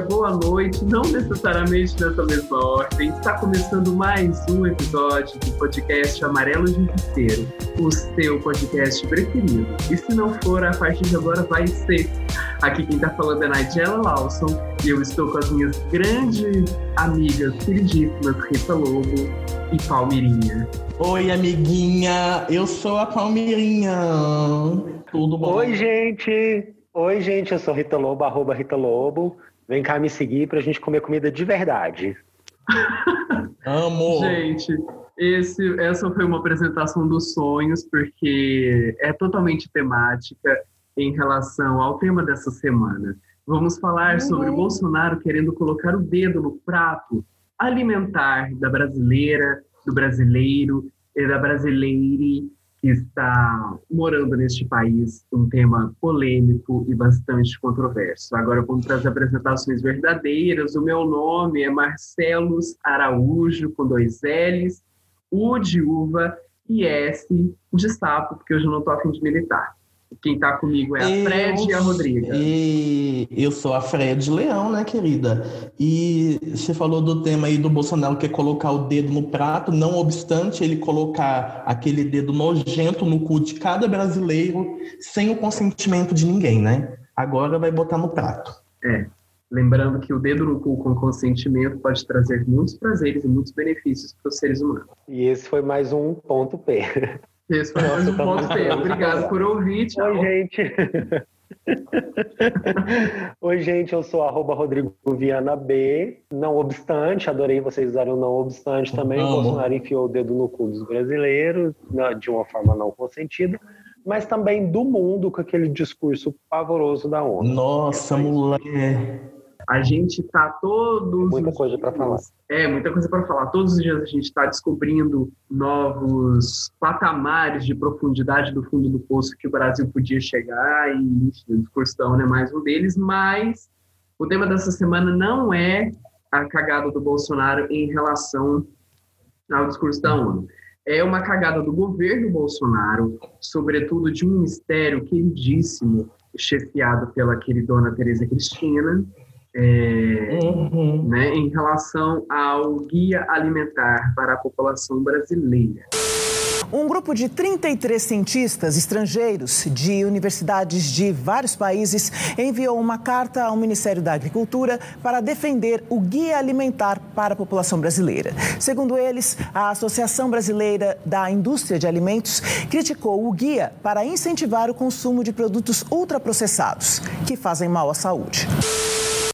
dia, boa noite, não necessariamente nessa mesma ordem. Está começando mais um episódio do podcast Amarelo Justiceiro, o seu podcast preferido. E se não for, a partir de agora vai ser. Aqui quem está falando é Nigella Lawson e eu estou com as minhas grandes amigas queridíssimas Rita Lobo e Palmirinha. Oi, amiguinha, eu sou a Palmirinha. Tudo bom? Oi, gente. Oi, gente, eu sou Rita Lobo, arroba Rita Lobo. Vem cá me seguir pra gente comer comida de verdade. Amo! Gente, esse, essa foi uma apresentação dos sonhos, porque é totalmente temática em relação ao tema dessa semana. Vamos falar uhum. sobre o Bolsonaro querendo colocar o dedo no prato alimentar da brasileira, do brasileiro e da brasileira que está morando neste país, um tema polêmico e bastante controverso. Agora vamos para as apresentações verdadeiras. O meu nome é Marcelos Araújo, com dois L's, U de uva e S de sapo, porque hoje eu não estou afim de militar. Quem está comigo é a eu, Fred e a Rodriga. E eu sou a Fred Leão, né, querida? E você falou do tema aí do Bolsonaro que é colocar o dedo no prato, não obstante ele colocar aquele dedo nojento no cu de cada brasileiro sem o consentimento de ninguém, né? Agora vai botar no prato. É. Lembrando que o dedo no cu com consentimento pode trazer muitos prazeres e muitos benefícios para os seres humanos. E esse foi mais um ponto P. Esse foi mais um ponto P. Obrigado por ouvir. Tchau. Oi, gente. Oi, gente, eu sou arroba Rodrigo Viana B. Não obstante, adorei vocês usaram não obstante também. O Bolsonaro enfiou o dedo no cu dos brasileiros, de uma forma não consentida, mas também do mundo com aquele discurso pavoroso da ONU. Nossa, mulher! A gente está todos. Muita coisa para falar. É, muita coisa para falar. Todos os dias a gente está descobrindo novos patamares de profundidade do fundo do poço que o Brasil podia chegar, e enfim, o discurso da ONU é mais um deles, mas o tema dessa semana não é a cagada do Bolsonaro em relação ao discurso da ONU. É uma cagada do governo Bolsonaro, sobretudo de um ministério queridíssimo, chefiado pela queridona Tereza Cristina, é, uhum. né, em relação ao guia alimentar para a população brasileira. Um grupo de 33 cientistas estrangeiros de universidades de vários países enviou uma carta ao Ministério da Agricultura para defender o guia alimentar para a população brasileira. Segundo eles, a Associação Brasileira da Indústria de Alimentos criticou o guia para incentivar o consumo de produtos ultraprocessados, que fazem mal à saúde.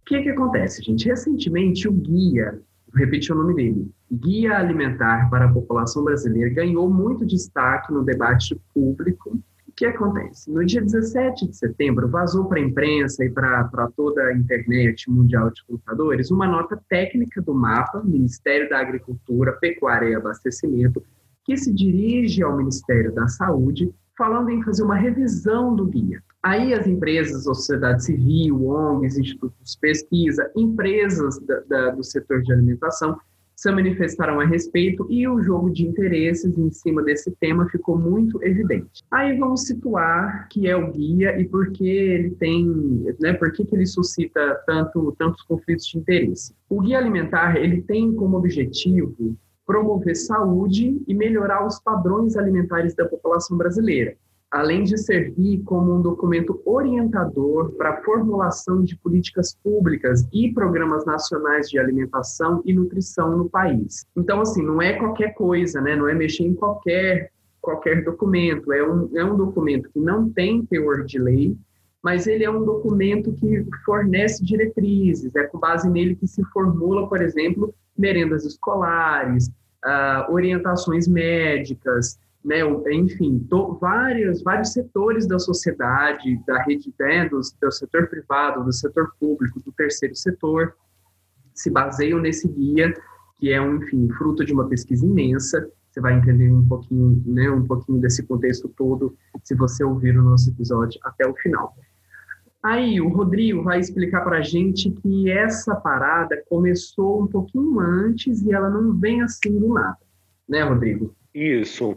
O que, que acontece, gente? Recentemente, o guia, vou repetir o nome dele, Guia Alimentar para a População Brasileira, ganhou muito destaque no debate público. O que acontece? No dia 17 de setembro, vazou para a imprensa e para toda a internet mundial de computadores uma nota técnica do MAPA, Ministério da Agricultura, Pecuária e Abastecimento, que se dirige ao Ministério da Saúde, falando em fazer uma revisão do guia. Aí as empresas, a sociedade civil, ONGs, institutos de pesquisa, empresas da, da, do setor de alimentação se manifestaram a respeito e o jogo de interesses em cima desse tema ficou muito evidente. Aí vamos situar que é o guia e por que ele tem, né, por que, que ele suscita tanto, tantos conflitos de interesse. O guia alimentar ele tem como objetivo promover saúde e melhorar os padrões alimentares da população brasileira além de servir como um documento orientador para a formulação de políticas públicas e programas nacionais de alimentação e nutrição no país. Então, assim, não é qualquer coisa, né? Não é mexer em qualquer qualquer documento. É um, é um documento que não tem teor de lei, mas ele é um documento que fornece diretrizes. É com base nele que se formula, por exemplo, merendas escolares, uh, orientações médicas, né, enfim, to, vários, vários setores da sociedade, da rede né, do, do setor privado, do setor público, do terceiro setor, se baseiam nesse guia, que é, um, enfim, fruto de uma pesquisa imensa. Você vai entender um pouquinho, né, um pouquinho desse contexto todo se você ouvir o nosso episódio até o final. Aí, o Rodrigo vai explicar para a gente que essa parada começou um pouquinho antes e ela não vem assim do nada, né, Rodrigo? Isso.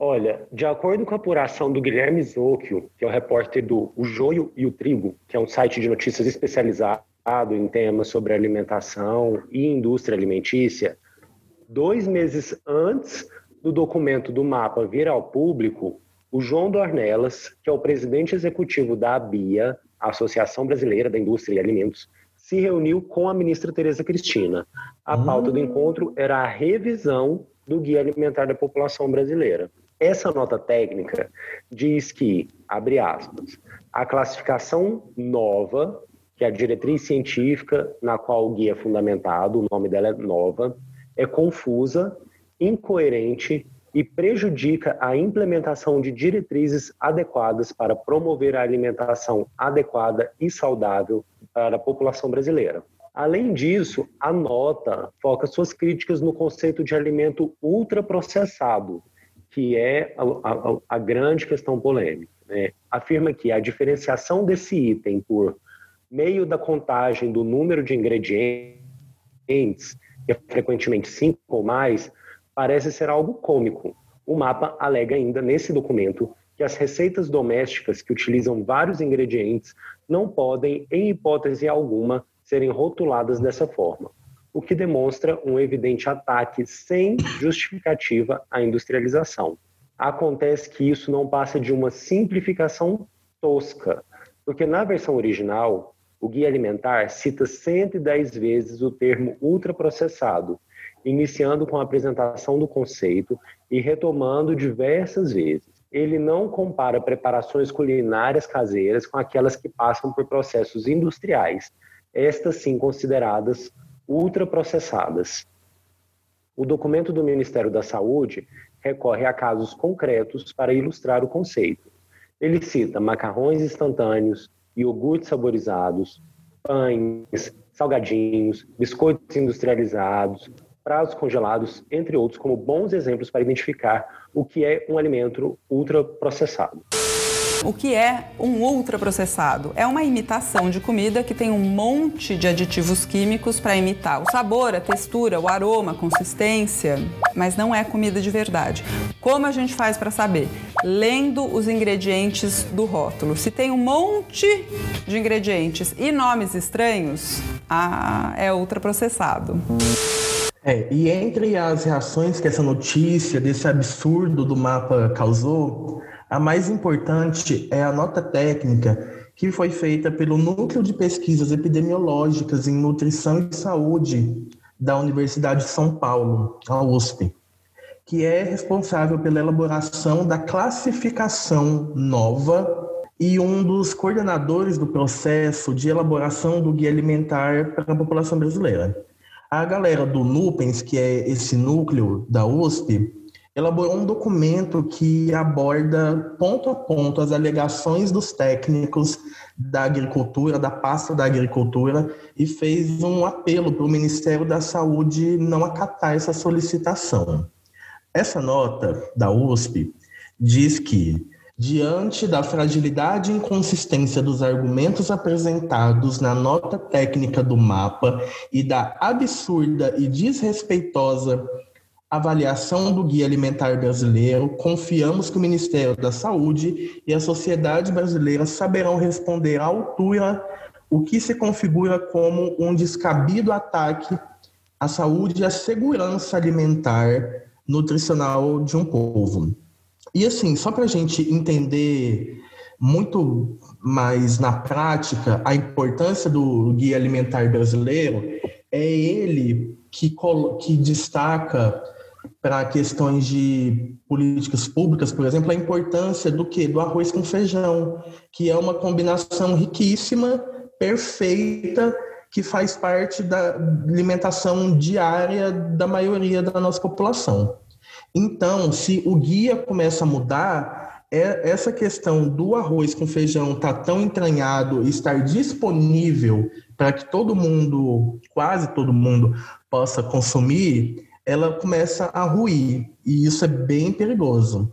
Olha, de acordo com a apuração do Guilherme Zocchio, que é o repórter do O Joio e o Trigo, que é um site de notícias especializado em temas sobre alimentação e indústria alimentícia, dois meses antes do documento do mapa vir ao público, o João Dornelas, que é o presidente executivo da ABIA, Associação Brasileira da Indústria e Alimentos, se reuniu com a ministra Tereza Cristina. A hum. pauta do encontro era a revisão do Guia Alimentar da População Brasileira. Essa nota técnica diz que, abre aspas, a classificação nova, que é a diretriz científica na qual o guia é fundamentado, o nome dela é nova, é confusa, incoerente e prejudica a implementação de diretrizes adequadas para promover a alimentação adequada e saudável para a população brasileira. Além disso, a nota foca suas críticas no conceito de alimento ultraprocessado, que é a, a, a grande questão polêmica. Né? Afirma que a diferenciação desse item por meio da contagem do número de ingredientes, que é frequentemente cinco ou mais, parece ser algo cômico. O mapa alega ainda nesse documento que as receitas domésticas que utilizam vários ingredientes não podem, em hipótese alguma, serem rotuladas dessa forma o que demonstra um evidente ataque sem justificativa à industrialização. Acontece que isso não passa de uma simplificação tosca, porque na versão original, o guia alimentar cita 110 vezes o termo ultraprocessado, iniciando com a apresentação do conceito e retomando diversas vezes. Ele não compara preparações culinárias caseiras com aquelas que passam por processos industriais, estas sim consideradas ultraprocessadas. O documento do Ministério da Saúde recorre a casos concretos para ilustrar o conceito. Ele cita macarrões instantâneos, iogurtes saborizados, pães, salgadinhos, biscoitos industrializados, pratos congelados, entre outros, como bons exemplos para identificar o que é um alimento ultraprocessado. O que é um ultraprocessado? É uma imitação de comida que tem um monte de aditivos químicos para imitar o sabor, a textura, o aroma, a consistência, mas não é comida de verdade. Como a gente faz para saber? Lendo os ingredientes do rótulo. Se tem um monte de ingredientes e nomes estranhos, ah, é ultraprocessado. É, e entre as reações que essa notícia desse absurdo do mapa causou, a mais importante é a nota técnica que foi feita pelo Núcleo de Pesquisas Epidemiológicas em Nutrição e Saúde da Universidade de São Paulo, a USP, que é responsável pela elaboração da classificação nova e um dos coordenadores do processo de elaboração do guia alimentar para a população brasileira. A galera do NUPENS, que é esse núcleo da USP, elaborou um documento que aborda ponto a ponto as alegações dos técnicos da agricultura, da pasta da agricultura, e fez um apelo para o Ministério da Saúde não acatar essa solicitação. Essa nota da USP diz que, diante da fragilidade e inconsistência dos argumentos apresentados na nota técnica do mapa e da absurda e desrespeitosa avaliação do Guia Alimentar Brasileiro, confiamos que o Ministério da Saúde e a sociedade brasileira saberão responder à altura o que se configura como um descabido ataque à saúde e à segurança alimentar nutricional de um povo. E assim, só para a gente entender muito mais na prática a importância do Guia Alimentar Brasileiro, é ele que, que destaca para questões de políticas públicas, por exemplo, a importância do que do arroz com feijão, que é uma combinação riquíssima, perfeita, que faz parte da alimentação diária da maioria da nossa população. Então, se o guia começa a mudar, é essa questão do arroz com feijão estar tá tão entranhado e estar disponível para que todo mundo, quase todo mundo, possa consumir, ela começa a ruir e isso é bem perigoso.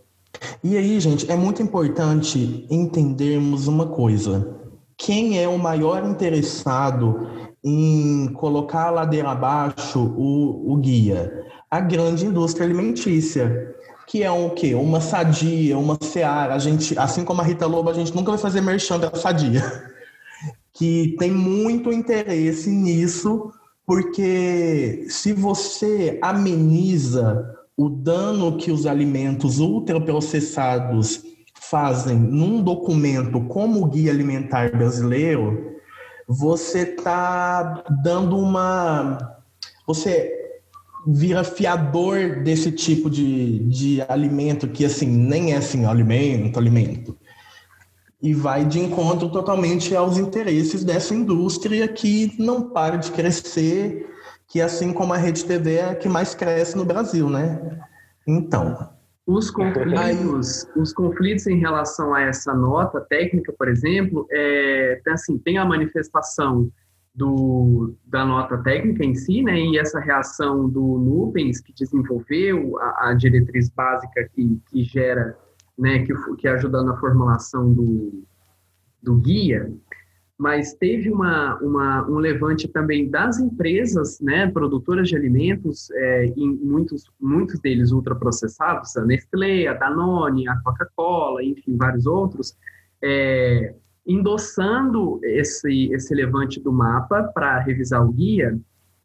E aí, gente, é muito importante entendermos uma coisa. Quem é o maior interessado em colocar a ladeira abaixo o, o guia? A grande indústria alimentícia. que é o quê? Uma sadia, uma seara. A gente, assim como a Rita Lobo, a gente nunca vai fazer merchan da sadia. Que tem muito interesse nisso, porque se você ameniza o dano que os alimentos ultraprocessados fazem num documento como o Guia Alimentar Brasileiro, você está dando uma. Você vira fiador desse tipo de, de alimento que, assim, nem é assim, alimento, alimento. E vai de encontro totalmente aos interesses dessa indústria que não para de crescer, que assim como a Rede TV é a que mais cresce no Brasil, né? Então, os conflitos, os conflitos em relação a essa nota técnica, por exemplo, é, assim, tem a manifestação do, da nota técnica em si, né, e essa reação do Nubens, que desenvolveu a, a diretriz básica que, que gera, né, que, que ajuda na formulação do, do guia, mas teve uma, uma, um levante também das empresas, né, produtoras de alimentos, é, em muitos, muitos deles ultraprocessados, a Nestlé, a Danone, a Coca-Cola, enfim, vários outros, é, endossando esse, esse levante do mapa para revisar o guia,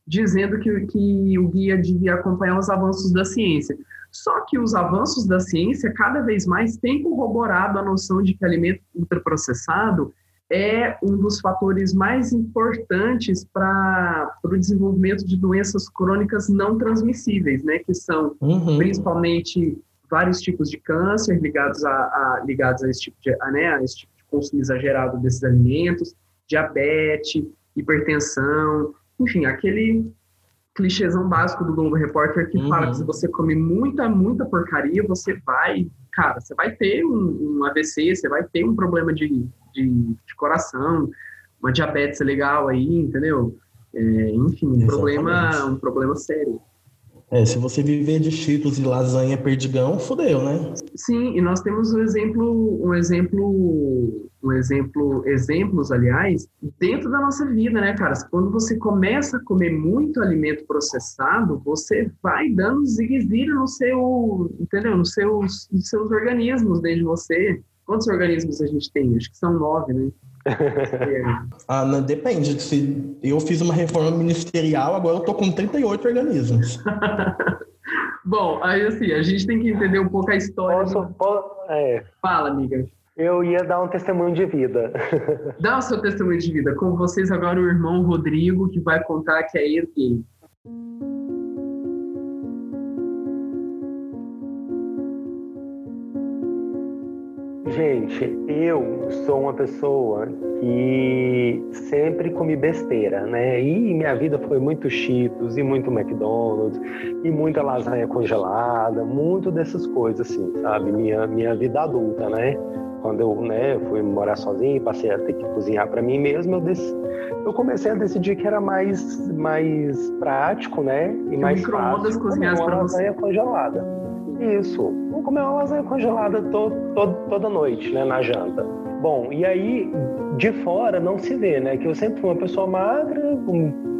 dizendo que, que o guia devia acompanhar os avanços da ciência. Só que os avanços da ciência cada vez mais têm corroborado a noção de que alimento ultraprocessado é um dos fatores mais importantes para o desenvolvimento de doenças crônicas não transmissíveis, né? Que são uhum. principalmente vários tipos de câncer ligados a, a, ligados a esse tipo de, a, né, a esse tipo de consumo exagerado desses alimentos, diabetes, hipertensão, enfim, aquele clichêzão básico do Globo Repórter que uhum. fala que se você come muita, muita porcaria, você vai, cara, você vai ter um, um AVC, você vai ter um problema de de, de coração, uma diabetes legal aí, entendeu? É, enfim, um problema, um problema sério. É, se você viver de cheetos e lasanha perdigão, fodeu, né? Sim, e nós temos um exemplo, um exemplo, um exemplo, exemplos, aliás, dentro da nossa vida, né, cara? Quando você começa a comer muito alimento processado, você vai dando zigue no seu, entendeu? Nos seus, nos seus organismos dentro de você. Quantos organismos a gente tem? Acho que são nove, né? ah, não, depende. Se eu fiz uma reforma ministerial, agora eu tô com 38 organismos. Bom, aí assim, a gente tem que entender um pouco a história. Posso, do... posso, é. Fala, amiga. Eu ia dar um testemunho de vida. Dá o seu testemunho de vida. Com vocês agora o irmão Rodrigo, que vai contar que é ele. Gente, eu sou uma pessoa que sempre comi besteira, né? E minha vida foi muito Cheetos e muito McDonald's e muita lasanha congelada, muito dessas coisas assim, sabe? Minha minha vida adulta, né? Quando eu, né, fui morar sozinho, passei a ter que cozinhar para mim mesmo, eu, dec... eu comecei a decidir que era mais mais prático, né? E mais fácil cozinhar uma lasanha congelada. Isso. Vamos comer uma lasanha congelada to, to, toda noite, né, na janta. Bom, e aí, de fora não se vê, né? Que eu sempre fui uma pessoa magra,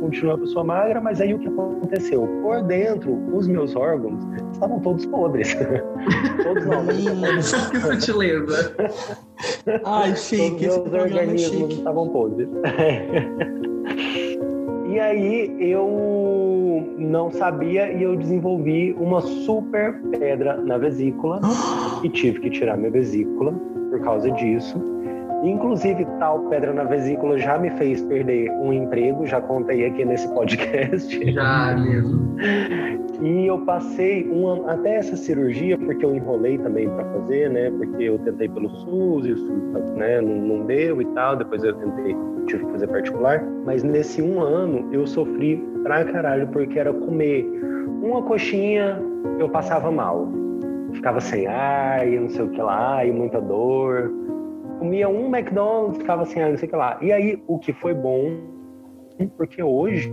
continuo uma pessoa magra, mas aí o que aconteceu? Por dentro, os meus órgãos estavam todos podres. todos não. que sutileza. Ai, chique. Os meus organismos estavam podres. e aí eu não sabia e eu desenvolvi uma super pedra na vesícula e tive que tirar minha vesícula por causa disso. Inclusive, tal pedra na vesícula já me fez perder um emprego, já contei aqui nesse podcast. Já mesmo. E eu passei uma, até essa cirurgia, porque eu enrolei também para fazer, né? Porque eu tentei pelo SUS, isso né, não, não deu e tal. Depois eu tentei, tive que fazer particular. Mas nesse um ano eu sofri pra caralho, porque era comer uma coxinha, eu passava mal. Ficava sem ar, e não sei o que lá, e muita dor comia um McDonald's, ficava assim, não sei o que lá. E aí, o que foi bom, porque hoje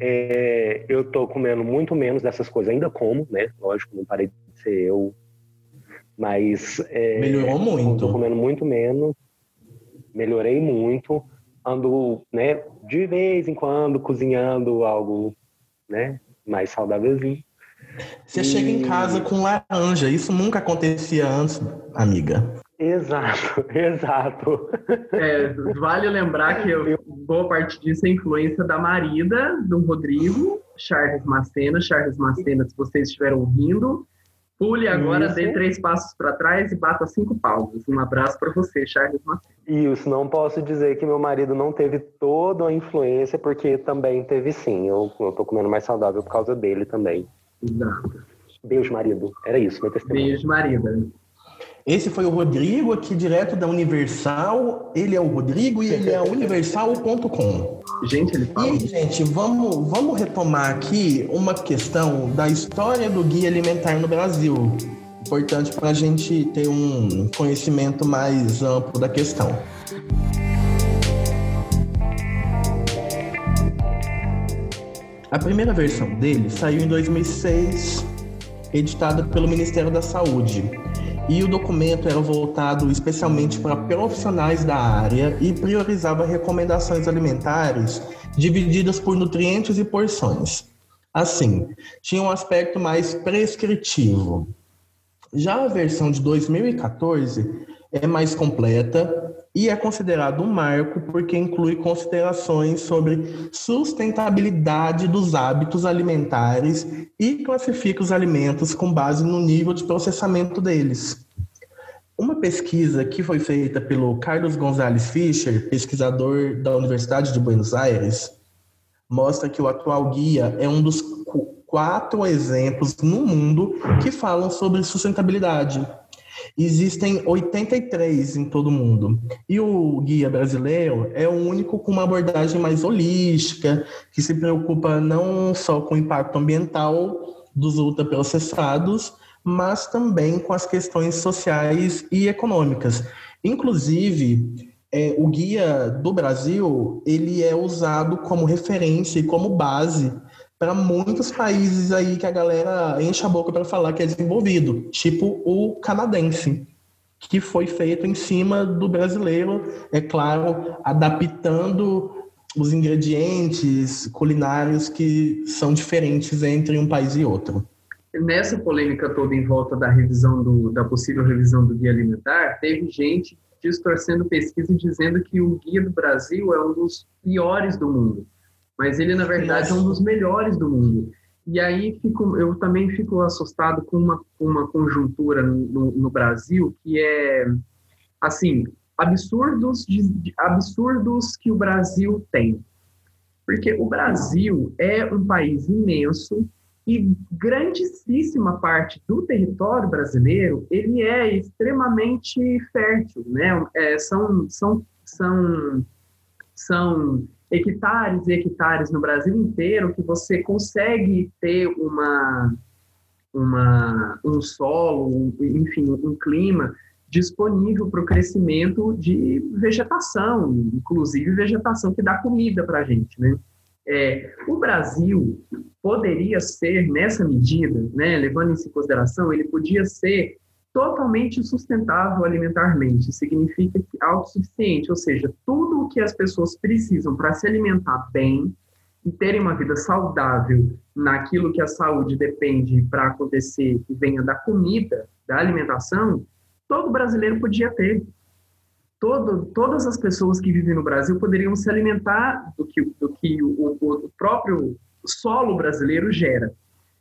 é, eu tô comendo muito menos dessas coisas, ainda como, né? Lógico, não parei de ser eu, mas... É, Melhorou muito. Tô comendo muito menos, melhorei muito, ando, né, de vez em quando cozinhando algo, né, mais saudávelzinho. Você e... chega em casa com laranja, isso nunca acontecia antes, amiga. Exato, exato. É, vale lembrar que eu, boa parte disso é influência da marida do Rodrigo, Charles Macena. Charles Macena, se vocês estiveram ouvindo, pule agora, Isso. dê três passos para trás e bata cinco palmas. Um abraço para você, Charles Macena. Isso, não posso dizer que meu marido não teve toda a influência, porque também teve sim. Eu, eu tô comendo mais saudável por causa dele também. Exato. Beijo, marido. Era isso, meu testemunho. Beijo, marido. Esse foi o Rodrigo, aqui direto da Universal. Ele é o Rodrigo e ele é universal.com. Gente, ele fala. E, gente, vamos, vamos retomar aqui uma questão da história do guia alimentar no Brasil. Importante para a gente ter um conhecimento mais amplo da questão. A primeira versão dele saiu em 2006, editada pelo Ministério da Saúde e o documento era voltado especialmente para profissionais da área e priorizava recomendações alimentares divididas por nutrientes e porções. Assim, tinha um aspecto mais prescritivo. Já a versão de 2014 é mais completa e é considerado um marco porque inclui considerações sobre sustentabilidade dos hábitos alimentares e classifica os alimentos com base no nível de processamento deles. Uma pesquisa que foi feita pelo Carlos Gonzalez Fischer, pesquisador da Universidade de Buenos Aires, mostra que o atual guia é um dos quatro exemplos no mundo que falam sobre sustentabilidade Existem 83 em todo o mundo. E o guia brasileiro é o único com uma abordagem mais holística, que se preocupa não só com o impacto ambiental dos ultraprocessados, mas também com as questões sociais e econômicas. Inclusive, é, o guia do Brasil ele é usado como referência e como base para muitos países aí que a galera enche a boca para falar que é desenvolvido, tipo o canadense, que foi feito em cima do brasileiro, é claro, adaptando os ingredientes culinários que são diferentes entre um país e outro. Nessa polêmica toda em volta da revisão do, da possível revisão do guia alimentar, teve gente distorcendo pesquisa e dizendo que o guia do Brasil é um dos piores do mundo mas ele na verdade é um dos melhores do mundo. E aí fico, eu também fico assustado com uma, uma conjuntura no, no Brasil que é assim absurdos de, absurdos que o Brasil tem, porque o Brasil é um país imenso e grandíssima parte do território brasileiro ele é extremamente fértil, né? É, são são são são hectares e hectares no Brasil inteiro que você consegue ter uma, uma, um solo, enfim, um clima disponível para o crescimento de vegetação, inclusive vegetação que dá comida para a gente, né? É, o Brasil poderia ser, nessa medida, né, levando isso em consideração, ele podia ser totalmente sustentável alimentarmente. Significa que autossuficiente, ou seja, tudo o que as pessoas precisam para se alimentar bem e terem uma vida saudável naquilo que a saúde depende para acontecer, que venha da comida, da alimentação, todo brasileiro podia ter. Todo, todas as pessoas que vivem no Brasil poderiam se alimentar do que, do que o, o próprio solo brasileiro gera.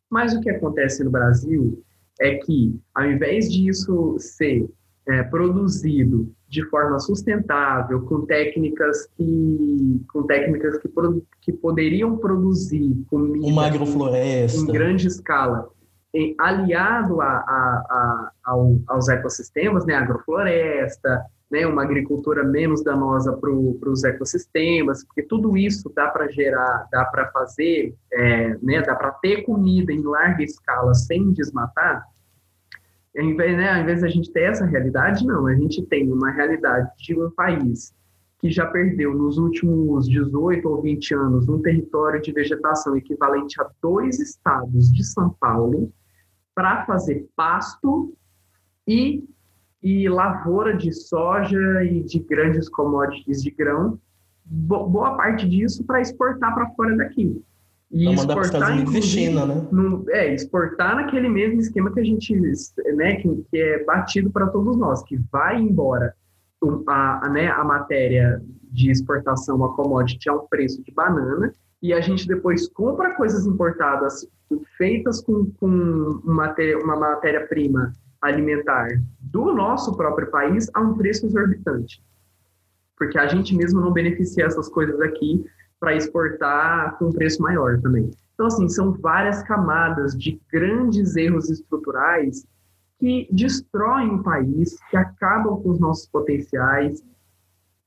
Mas o que acontece no Brasil é que, ao invés disso ser é, produzido de forma sustentável, com técnicas que, com técnicas que, que poderiam produzir comida Uma agrofloresta. em grande escala, em, aliado a, a, a, ao, aos ecossistemas, né, agrofloresta, né, uma agricultura menos danosa para os ecossistemas, porque tudo isso dá para gerar, dá para fazer, é, né, dá para ter comida em larga escala sem desmatar, ao invés, né, ao invés da gente ter essa realidade, não, a gente tem uma realidade de um país que já perdeu nos últimos 18 ou 20 anos um território de vegetação equivalente a dois estados de São Paulo para fazer pasto e e lavoura de soja e de grandes commodities de grão, boa parte disso para exportar para fora daqui. E exportar, inclusive, China, né? No, é, exportar naquele mesmo esquema que a gente, né, que, que é batido para todos nós, que vai embora a, a, né, a matéria de exportação, a commodity, a um preço de banana, e a gente depois compra coisas importadas feitas com, com matéria, uma matéria-prima alimentar do nosso próprio país a um preço exorbitante. Porque a gente mesmo não beneficia essas coisas aqui para exportar com um preço maior também. Então, assim, são várias camadas de grandes erros estruturais que destroem o país, que acabam com os nossos potenciais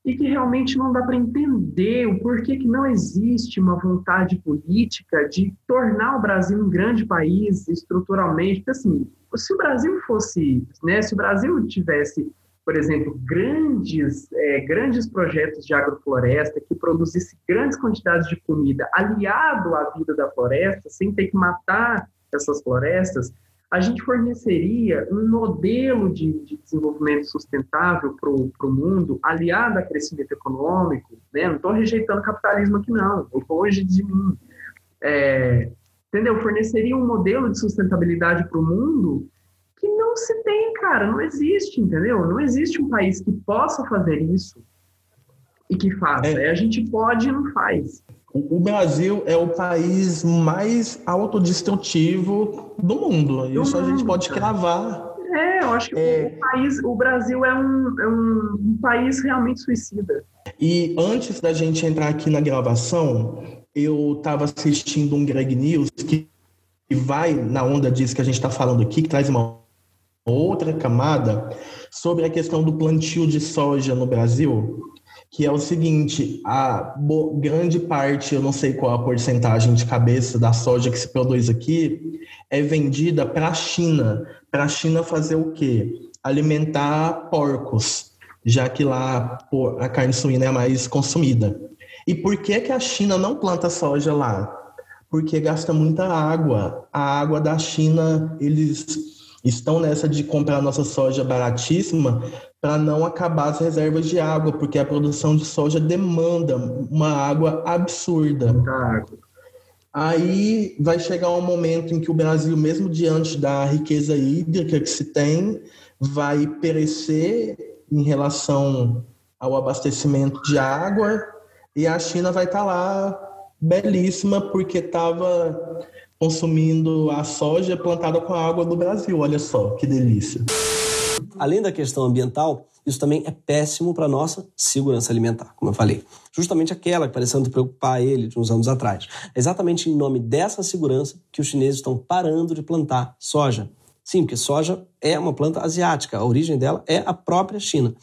e que realmente não dá para entender o porquê que não existe uma vontade política de tornar o Brasil um grande país estruturalmente. Porque, assim, se o Brasil fosse, né, se o Brasil tivesse por exemplo, grandes, é, grandes projetos de agrofloresta que produzisse grandes quantidades de comida aliado à vida da floresta, sem ter que matar essas florestas, a gente forneceria um modelo de, de desenvolvimento sustentável para o mundo, aliado a crescimento econômico. Né? Não estou rejeitando o capitalismo aqui, não, longe de mim. É, entendeu? Forneceria um modelo de sustentabilidade para o mundo que não se tem, cara, não existe, entendeu? Não existe um país que possa fazer isso e que faça. É. A gente pode e não faz. O Brasil é o país mais autodestrutivo do mundo. Do isso mundo, a gente pode cara. cravar. É, eu acho que é... o, país, o Brasil é, um, é um, um país realmente suicida. E antes da gente entrar aqui na gravação, eu estava assistindo um Greg News que vai na onda disso que a gente está falando aqui, que traz uma outra camada sobre a questão do plantio de soja no Brasil, que é o seguinte: a grande parte, eu não sei qual a porcentagem de cabeça da soja que se produz aqui, é vendida para a China. Para a China fazer o quê? Alimentar porcos, já que lá a carne suína é mais consumida. E por que, que a China não planta soja lá? Porque gasta muita água. A água da China, eles estão nessa de comprar nossa soja baratíssima para não acabar as reservas de água, porque a produção de soja demanda uma água absurda. água. Aí vai chegar um momento em que o Brasil, mesmo diante da riqueza hídrica que se tem, vai perecer em relação ao abastecimento de água e a China vai estar tá lá belíssima porque estava consumindo a soja plantada com a água do Brasil. Olha só que delícia. Além da questão ambiental, isso também é péssimo para a nossa segurança alimentar, como eu falei. Justamente aquela que parecendo preocupar ele de uns anos atrás. É exatamente em nome dessa segurança que os chineses estão parando de plantar soja. Sim, porque soja é uma planta asiática, a origem dela é a própria China.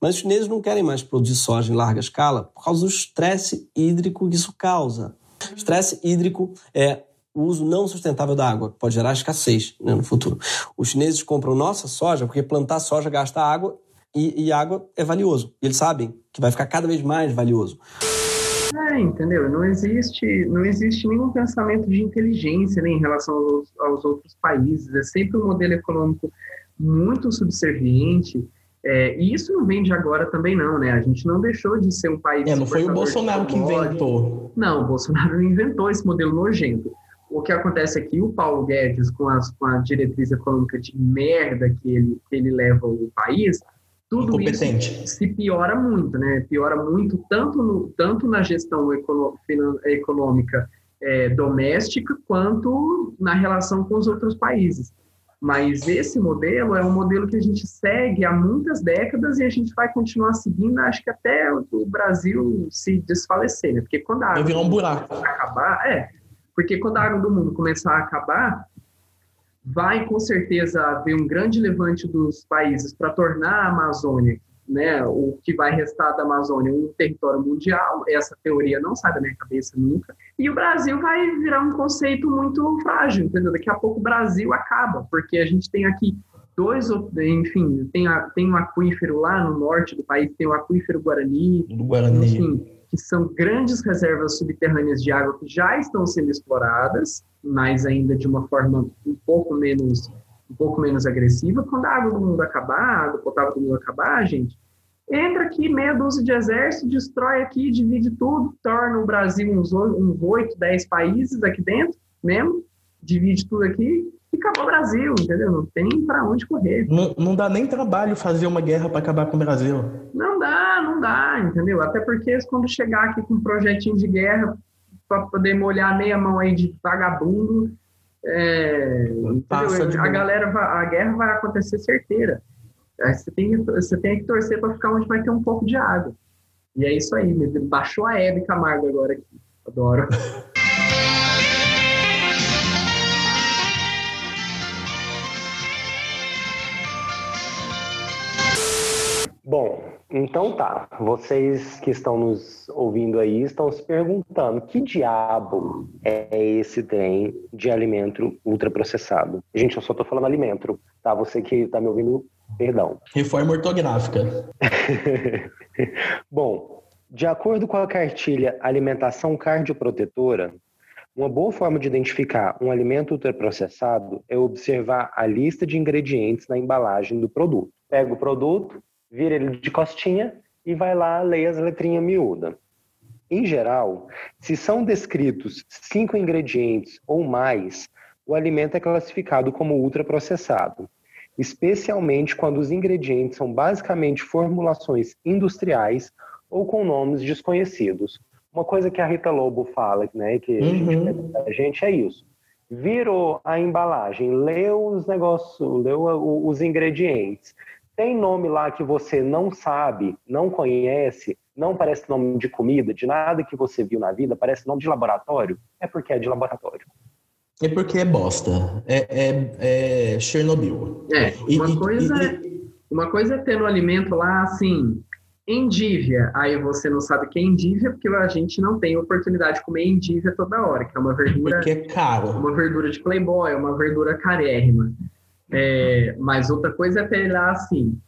Mas os chineses não querem mais produzir soja em larga escala por causa do estresse hídrico que isso causa. Estresse hídrico é o uso não sustentável da água, que pode gerar escassez né, no futuro. Os chineses compram nossa soja porque plantar soja gasta água e, e água é valioso. E eles sabem que vai ficar cada vez mais valioso. É, entendeu? Não existe, não existe nenhum pensamento de inteligência né, em relação aos, aos outros países. É sempre um modelo econômico muito subserviente. É, e isso não vem de agora também, não, né? A gente não deixou de ser um país. É, não foi o Bolsonaro que inventou. Não, o Bolsonaro inventou esse modelo nojento o que acontece aqui, o Paulo Guedes, com, as, com a diretriz econômica de merda que ele, que ele leva o país, tudo isso se piora muito, né? Piora muito tanto, no, tanto na gestão econômica é, doméstica quanto na relação com os outros países. Mas esse modelo é um modelo que a gente segue há muitas décadas e a gente vai continuar seguindo, acho que até o Brasil se desfalecer, né? Porque quando a água um buraco. acabar, é, porque quando a água do mundo começar a acabar, vai com certeza haver um grande levante dos países para tornar a Amazônia, né, o que vai restar da Amazônia, um território mundial. Essa teoria não sai da minha cabeça nunca. E o Brasil vai virar um conceito muito frágil, entendeu? Daqui a pouco o Brasil acaba, porque a gente tem aqui dois, enfim, tem, a, tem um aquífero lá no norte do país, tem o aquífero Guarani, do Guarani. enfim, que são grandes reservas subterrâneas de água que já estão sendo exploradas, mas ainda de uma forma um pouco menos um pouco menos agressiva. Quando a água do mundo acabar, a água potável do mundo acabar, gente, entra aqui, meia dúzia de exército, destrói aqui, divide tudo, torna o Brasil uns, 8, 10 países aqui dentro, mesmo, divide tudo aqui e acabou o Brasil, entendeu? Não tem para onde correr. Não, não dá nem trabalho fazer uma guerra para acabar com o Brasil. Não dá, não dá, entendeu? Até porque quando chegar aqui com um projetinho de guerra para poder molhar meia mão aí de vagabundo, é, a galera, a guerra vai acontecer certeira. Você tem, você tem que torcer para ficar onde vai ter um pouco de água. E é isso aí, baixou a Hebe Camargo agora aqui. Adoro. Bom, então tá. Vocês que estão nos ouvindo aí estão se perguntando que diabo é esse trem de alimento ultraprocessado? Gente, eu só tô falando alimento, tá? Você que tá me ouvindo, perdão. Reforma ortográfica. Bom, de acordo com a cartilha Alimentação Cardioprotetora, uma boa forma de identificar um alimento ultraprocessado é observar a lista de ingredientes na embalagem do produto. Pega o produto, vira ele de costinha e vai lá ler as letrinhas miúdas. Em geral, se são descritos cinco ingredientes ou mais, o alimento é classificado como ultraprocessado, especialmente quando os ingredientes são basicamente formulações industriais ou com nomes desconhecidos. Uma coisa que a Rita Lobo fala, né, que a gente, uhum. a gente é isso. Virou a embalagem, leu os negócios, leu os ingredientes, tem nome lá que você não sabe, não conhece, não parece nome de comida, de nada que você viu na vida, parece nome de laboratório, é porque é de laboratório. É porque é bosta. É, é, é Chernobyl. É, uma, e, coisa, e, é, uma coisa é ter no alimento lá, assim, endívia. Aí você não sabe que é endívia porque a gente não tem oportunidade de comer endívia toda hora, que é uma verdura... Porque é caro. Uma verdura de playboy, uma verdura carérrima. É, mas outra coisa é ter lá assim,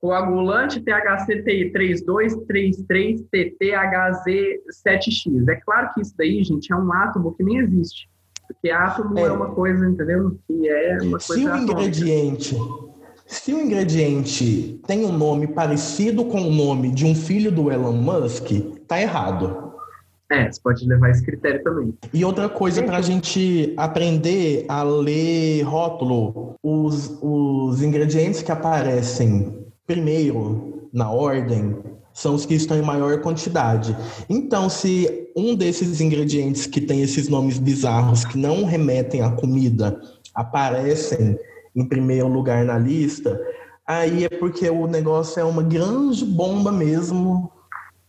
coagulante THC3233TTHZ7X. É claro que isso daí, gente, é um átomo que nem existe. Porque átomo é, é uma coisa, entendeu? Que é uma coisa. Se o ingrediente. Se o ingrediente tem um nome parecido com o nome de um filho do Elon Musk, tá errado. É, você pode levar esse critério também. E outra coisa para a gente aprender a ler rótulo, os, os ingredientes que aparecem primeiro na ordem são os que estão em maior quantidade. Então, se um desses ingredientes que tem esses nomes bizarros que não remetem à comida aparecem em primeiro lugar na lista, aí é porque o negócio é uma grande bomba mesmo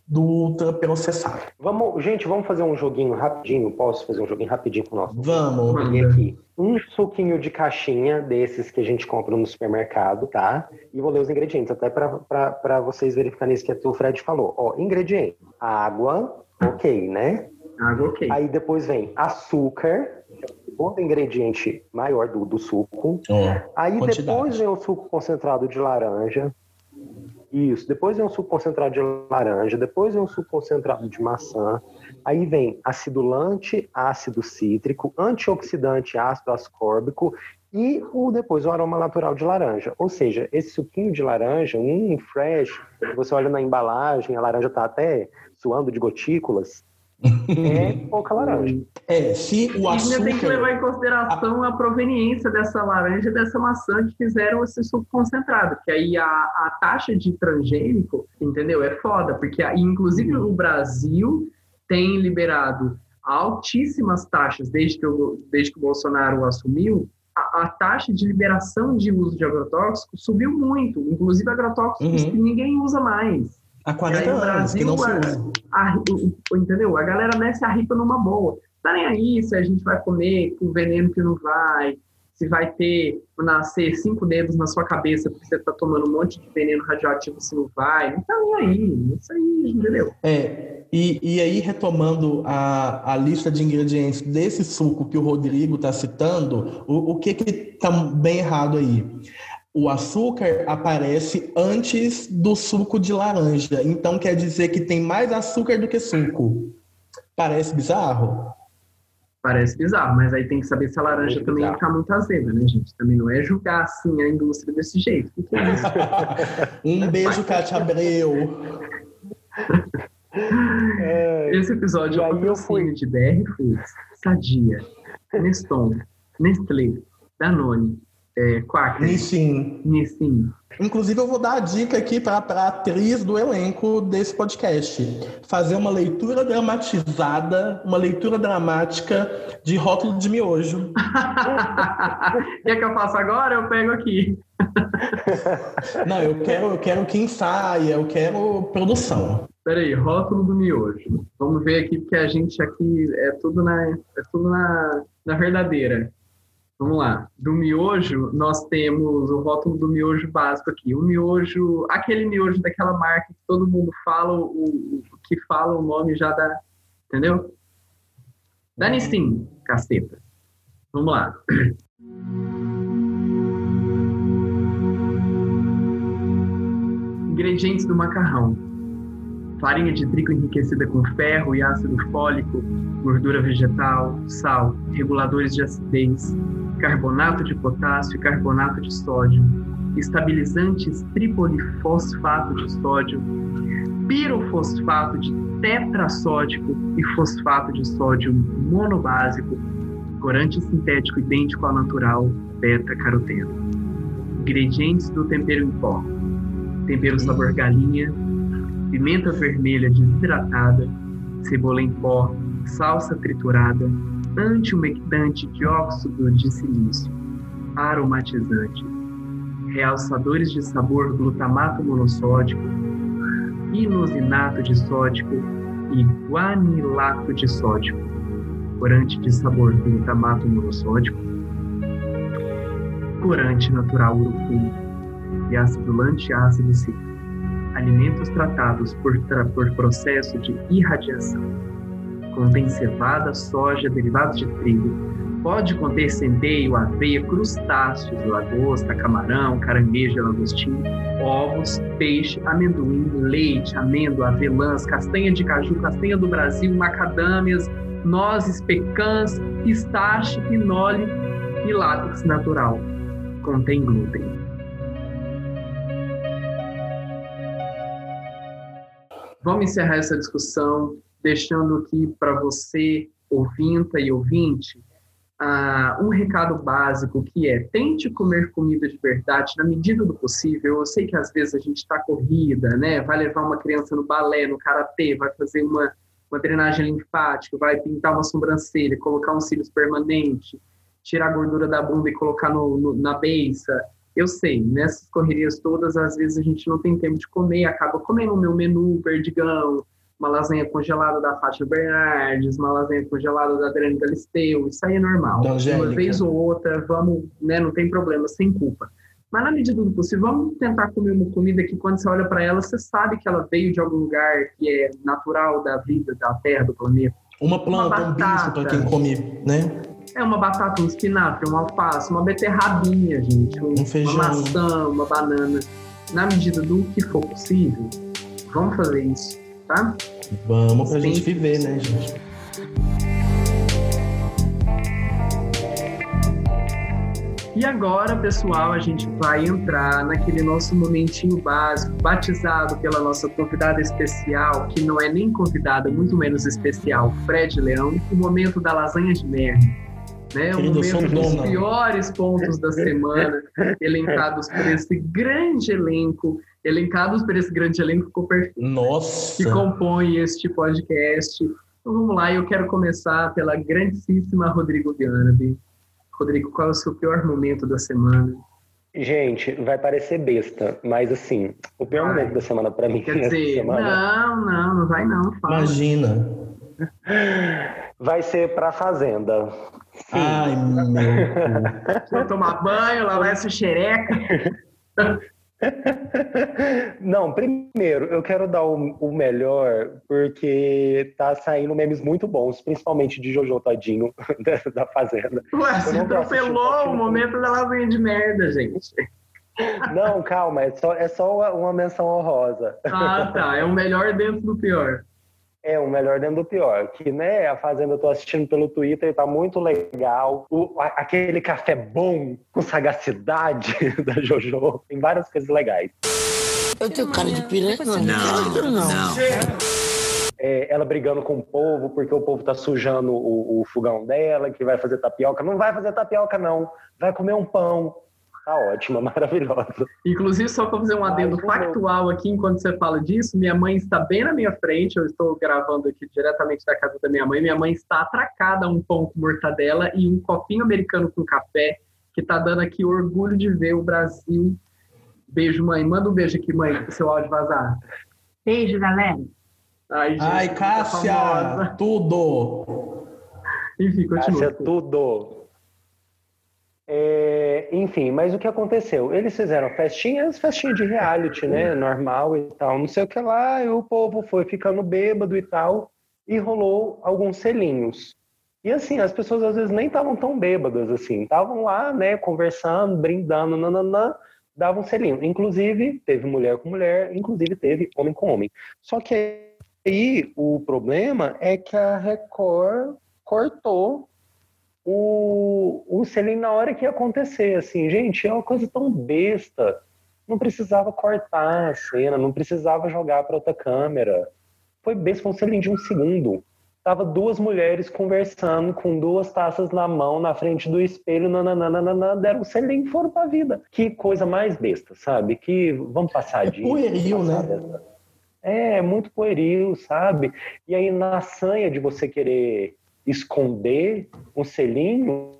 do ultraprocessado. Vamos, gente, vamos fazer um joguinho rapidinho. Posso fazer um joguinho rapidinho com o nosso? Vamos. aqui um suquinho de caixinha desses que a gente compra no supermercado, tá? E vou ler os ingredientes, até para vocês verificarem isso que o Fred falou. Ó, ingrediente: água, ok, né? Água, ok. Aí depois vem açúcar, segundo ingrediente maior do, do suco. Oh, Aí quantidade. depois vem o suco concentrado de laranja. Isso. Depois vem um suco concentrado de laranja, depois vem um suco concentrado de maçã. Aí vem acidulante, ácido cítrico, antioxidante, ácido ascórbico e o, depois o aroma natural de laranja. Ou seja, esse suquinho de laranja, um fresh, você olha na embalagem, a laranja está até suando de gotículas, é pouca laranja. É, se o açúcar... tem que levar em consideração a proveniência dessa laranja e dessa maçã que fizeram esse suco concentrado, que aí a, a taxa de transgênico, entendeu? É foda, porque inclusive o Brasil tem liberado altíssimas taxas desde que, o, desde que o Bolsonaro assumiu, a, a, taxa de liberação de uso de agrotóxicos subiu muito, inclusive agrotóxicos uhum. que ninguém usa mais. Há 40 aí, anos Brasil, que não se usa. A, a, entendeu? A galera mece a ripa numa boa. Tá nem aí se a gente vai comer com veneno que não vai, se vai ter, nascer cinco dedos na sua cabeça porque você tá tomando um monte de veneno radioativo se não vai. Não tá nem aí. Isso aí, entendeu? É, e, e aí retomando a, a lista de ingredientes desse suco que o Rodrigo está citando, o, o que que tá bem errado aí? O açúcar aparece antes do suco de laranja. Então quer dizer que tem mais açúcar do que suco. Parece bizarro? Parece bizarro, mas aí tem que saber se a laranja muito também está muito azeda, né, gente? Também não é julgar assim a indústria desse jeito. O que é isso? um beijo, Cátia Abreu. É, Esse episódio é o fui de BR Foods, Sadia, Neston, Nestlé, Danone, é, Quaker. Nissin. Nissin. Inclusive, eu vou dar a dica aqui para a atriz do elenco desse podcast: fazer uma leitura dramatizada, uma leitura dramática de rótulo de miojo. Quer que eu faça agora? Eu pego aqui. Não, eu quero, eu quero que ensaia, eu quero produção. Peraí, rótulo do miojo. Vamos ver aqui, porque a gente aqui é tudo na, é tudo na, na verdadeira. Vamos lá. Do miojo, nós temos o rótulo do miojo básico aqui. O miojo, aquele miojo daquela marca que todo mundo fala, o, o que fala o nome já dá. Entendeu? Dane sim, caceta. Vamos lá. Ingredientes do macarrão: farinha de trigo enriquecida com ferro e ácido fólico, gordura vegetal, sal, reguladores de acidez, carbonato de potássio e carbonato de sódio, estabilizantes tripolifosfato de sódio, pirofosfato de tetrassódico e fosfato de sódio monobásico, corante sintético idêntico ao natural, beta-caroteno. Ingredientes do tempero em pó: tempero sabor galinha, pimenta vermelha desidratada, cebola em pó, salsa triturada, antiumectante dióxido de silício, aromatizante, realçadores de sabor glutamato monossódico, inosinato de sódico e guanilato de sódico, corante de sabor glutamato monossódico, corante natural urucum e acidulante ácido cítrico, alimentos tratados por, por processo de irradiação contém cevada, soja, derivados de trigo. Pode conter centeio, aveia, crustáceos, lagosta, camarão, caranguejo, lagostim, ovos, peixe, amendoim, leite, amêndoa, avelãs, castanha de caju, castanha do Brasil, macadâmias, nozes, pecãs, pistache, pinole e látex natural. Contém glúten. Vamos encerrar essa discussão deixando aqui para você, ouvinta e ouvinte, uh, um recado básico que é tente comer comida de verdade na medida do possível. Eu sei que às vezes a gente está corrida, né? Vai levar uma criança no balé, no karatê, vai fazer uma, uma drenagem linfática, vai pintar uma sobrancelha, colocar um cílios permanente, tirar a gordura da bunda e colocar no, no, na beiça. Eu sei, nessas correrias todas, às vezes a gente não tem tempo de comer, acaba comendo o meu menu perdigão, uma lasanha congelada da Fátima Bernardes, uma lasanha congelada da Adriane Galisteu, isso aí é normal. Uma vez ou outra, vamos, né, não tem problema, sem culpa. Mas na medida do possível, vamos tentar comer uma comida que quando você olha para ela, você sabe que ela veio de algum lugar que é natural da vida, da terra, do planeta. Uma planta, uma um bicho para quem come, né? É uma batata, um espinafre, uma alface, uma beterrabinha, gente. Um, um feijão. Uma maçã, uma banana. Na medida do que for possível, vamos fazer isso tá? Vamos pra gente viver, né, gente? E agora, pessoal, a gente vai entrar naquele nosso momentinho básico, batizado pela nossa convidada especial, que não é nem convidada, muito menos especial, Fred Leão, o momento da lasanha de merda. Né? O momento dos piores pontos da semana, elencados por esse grande elenco elencados por esse grande elenco Nossa. que compõe este podcast. Então vamos lá, eu quero começar pela grandíssima Rodrigo Vianabi. Rodrigo, qual é o seu pior momento da semana? Gente, vai parecer besta, mas assim, o pior vai. momento da semana para mim. Quer dizer, semana, não, não, não vai não. Fala. Imagina. Vai ser pra fazenda. Sim. Ai, meu. Vou tomar banho, lavar essa xereca. Não, primeiro, eu quero dar o, o, melhor porque tá saindo memes muito bons, principalmente de Jojo Tadinho da, da Fazenda. Ué, você atropelou o momento da lasanha de merda, gente. Não, calma, é só, é só uma menção honrosa. Ah, tá. É o melhor dentro do pior. É, o melhor dentro do pior. Que, né, a Fazenda eu tô assistindo pelo Twitter, tá muito legal. O, aquele café bom, com sagacidade da Jojo. Tem várias coisas legais. Eu tenho cara de piranha? Não, não. não. não. É, ela brigando com o povo porque o povo tá sujando o, o fogão dela, que vai fazer tapioca. Não vai fazer tapioca, não. Vai comer um pão. Tá ótima, maravilhosa. Inclusive, só para fazer um adendo Ai, factual aqui, enquanto você fala disso, minha mãe está bem na minha frente, eu estou gravando aqui diretamente da casa da minha mãe, minha mãe está atracada a um pão com mortadela e um copinho americano com café, que está dando aqui orgulho de ver o Brasil. Beijo, mãe. Manda um beijo aqui, mãe, pro seu áudio vazar. Beijo, galera. Ai, gente, Ai Cássia, tudo! Enfim, continua. Cássia, tudo. É, enfim, mas o que aconteceu? Eles fizeram festinhas, festinha de reality, né? Normal e tal, não sei o que lá, e o povo foi ficando bêbado e tal, e rolou alguns selinhos. E assim, as pessoas às vezes nem estavam tão bêbadas assim, estavam lá, né, conversando, brindando, nananã, davam um selinho. Inclusive, teve mulher com mulher, inclusive teve homem com homem. Só que aí o problema é que a Record cortou o, o selinho na hora que ia acontecer, assim, gente, é uma coisa tão besta. Não precisava cortar a cena, não precisava jogar para outra câmera. Foi besta, foi um selinho de um segundo. Tava duas mulheres conversando com duas taças na mão, na frente do espelho, nananana, deram um selinho e foram pra vida. Que coisa mais besta, sabe? Que vamos passar é disso. Pueril, né? Dessa. É, muito pueril, sabe? E aí, na sanha de você querer esconder um selinho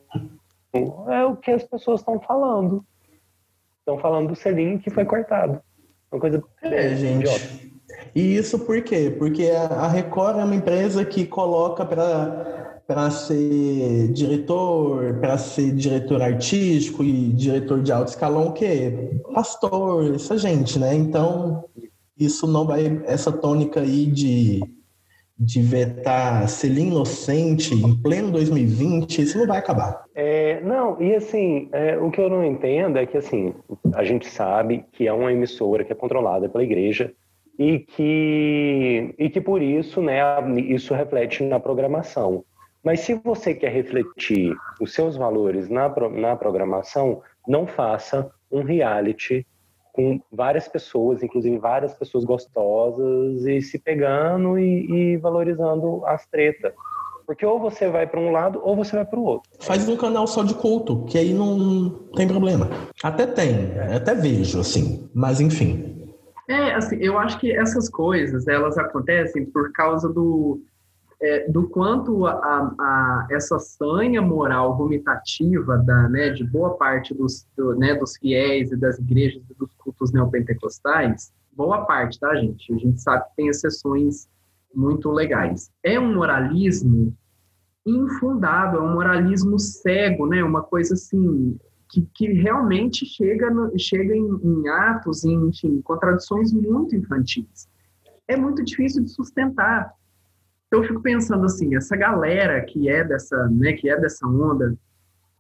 é o que as pessoas estão falando. Estão falando do selinho que foi cortado. Uma coisa é, gente. Idiota. E isso por quê? Porque a Record é uma empresa que coloca para para ser diretor, para ser diretor artístico e diretor de alto escalão, o quê? Pastor, essa gente, né? Então, isso não vai, essa tônica aí de de vetar Selim Inocente em pleno 2020, isso não vai acabar. É, não, e assim, é, o que eu não entendo é que assim, a gente sabe que é uma emissora que é controlada pela igreja e que, e que por isso, né, isso reflete na programação. Mas se você quer refletir os seus valores na, na programação, não faça um reality com várias pessoas, inclusive várias pessoas gostosas, e se pegando e, e valorizando as tretas. Porque ou você vai para um lado ou você vai para o outro. Faz um canal só de culto, que aí não tem problema. Até tem, até vejo, assim, mas enfim. É, assim, eu acho que essas coisas, elas acontecem por causa do, é, do quanto a, a, essa sanha moral vomitativa da, né, de boa parte dos, do, né, dos fiéis e das igrejas e dos cultos neopentecostais, boa parte, tá, gente? A gente sabe que tem exceções muito legais. É um moralismo infundado, é um moralismo cego, né? Uma coisa assim que, que realmente chega, no, chega em, em atos, em enfim, contradições muito infantis. É muito difícil de sustentar eu fico pensando assim, essa galera que é dessa, né, que é dessa onda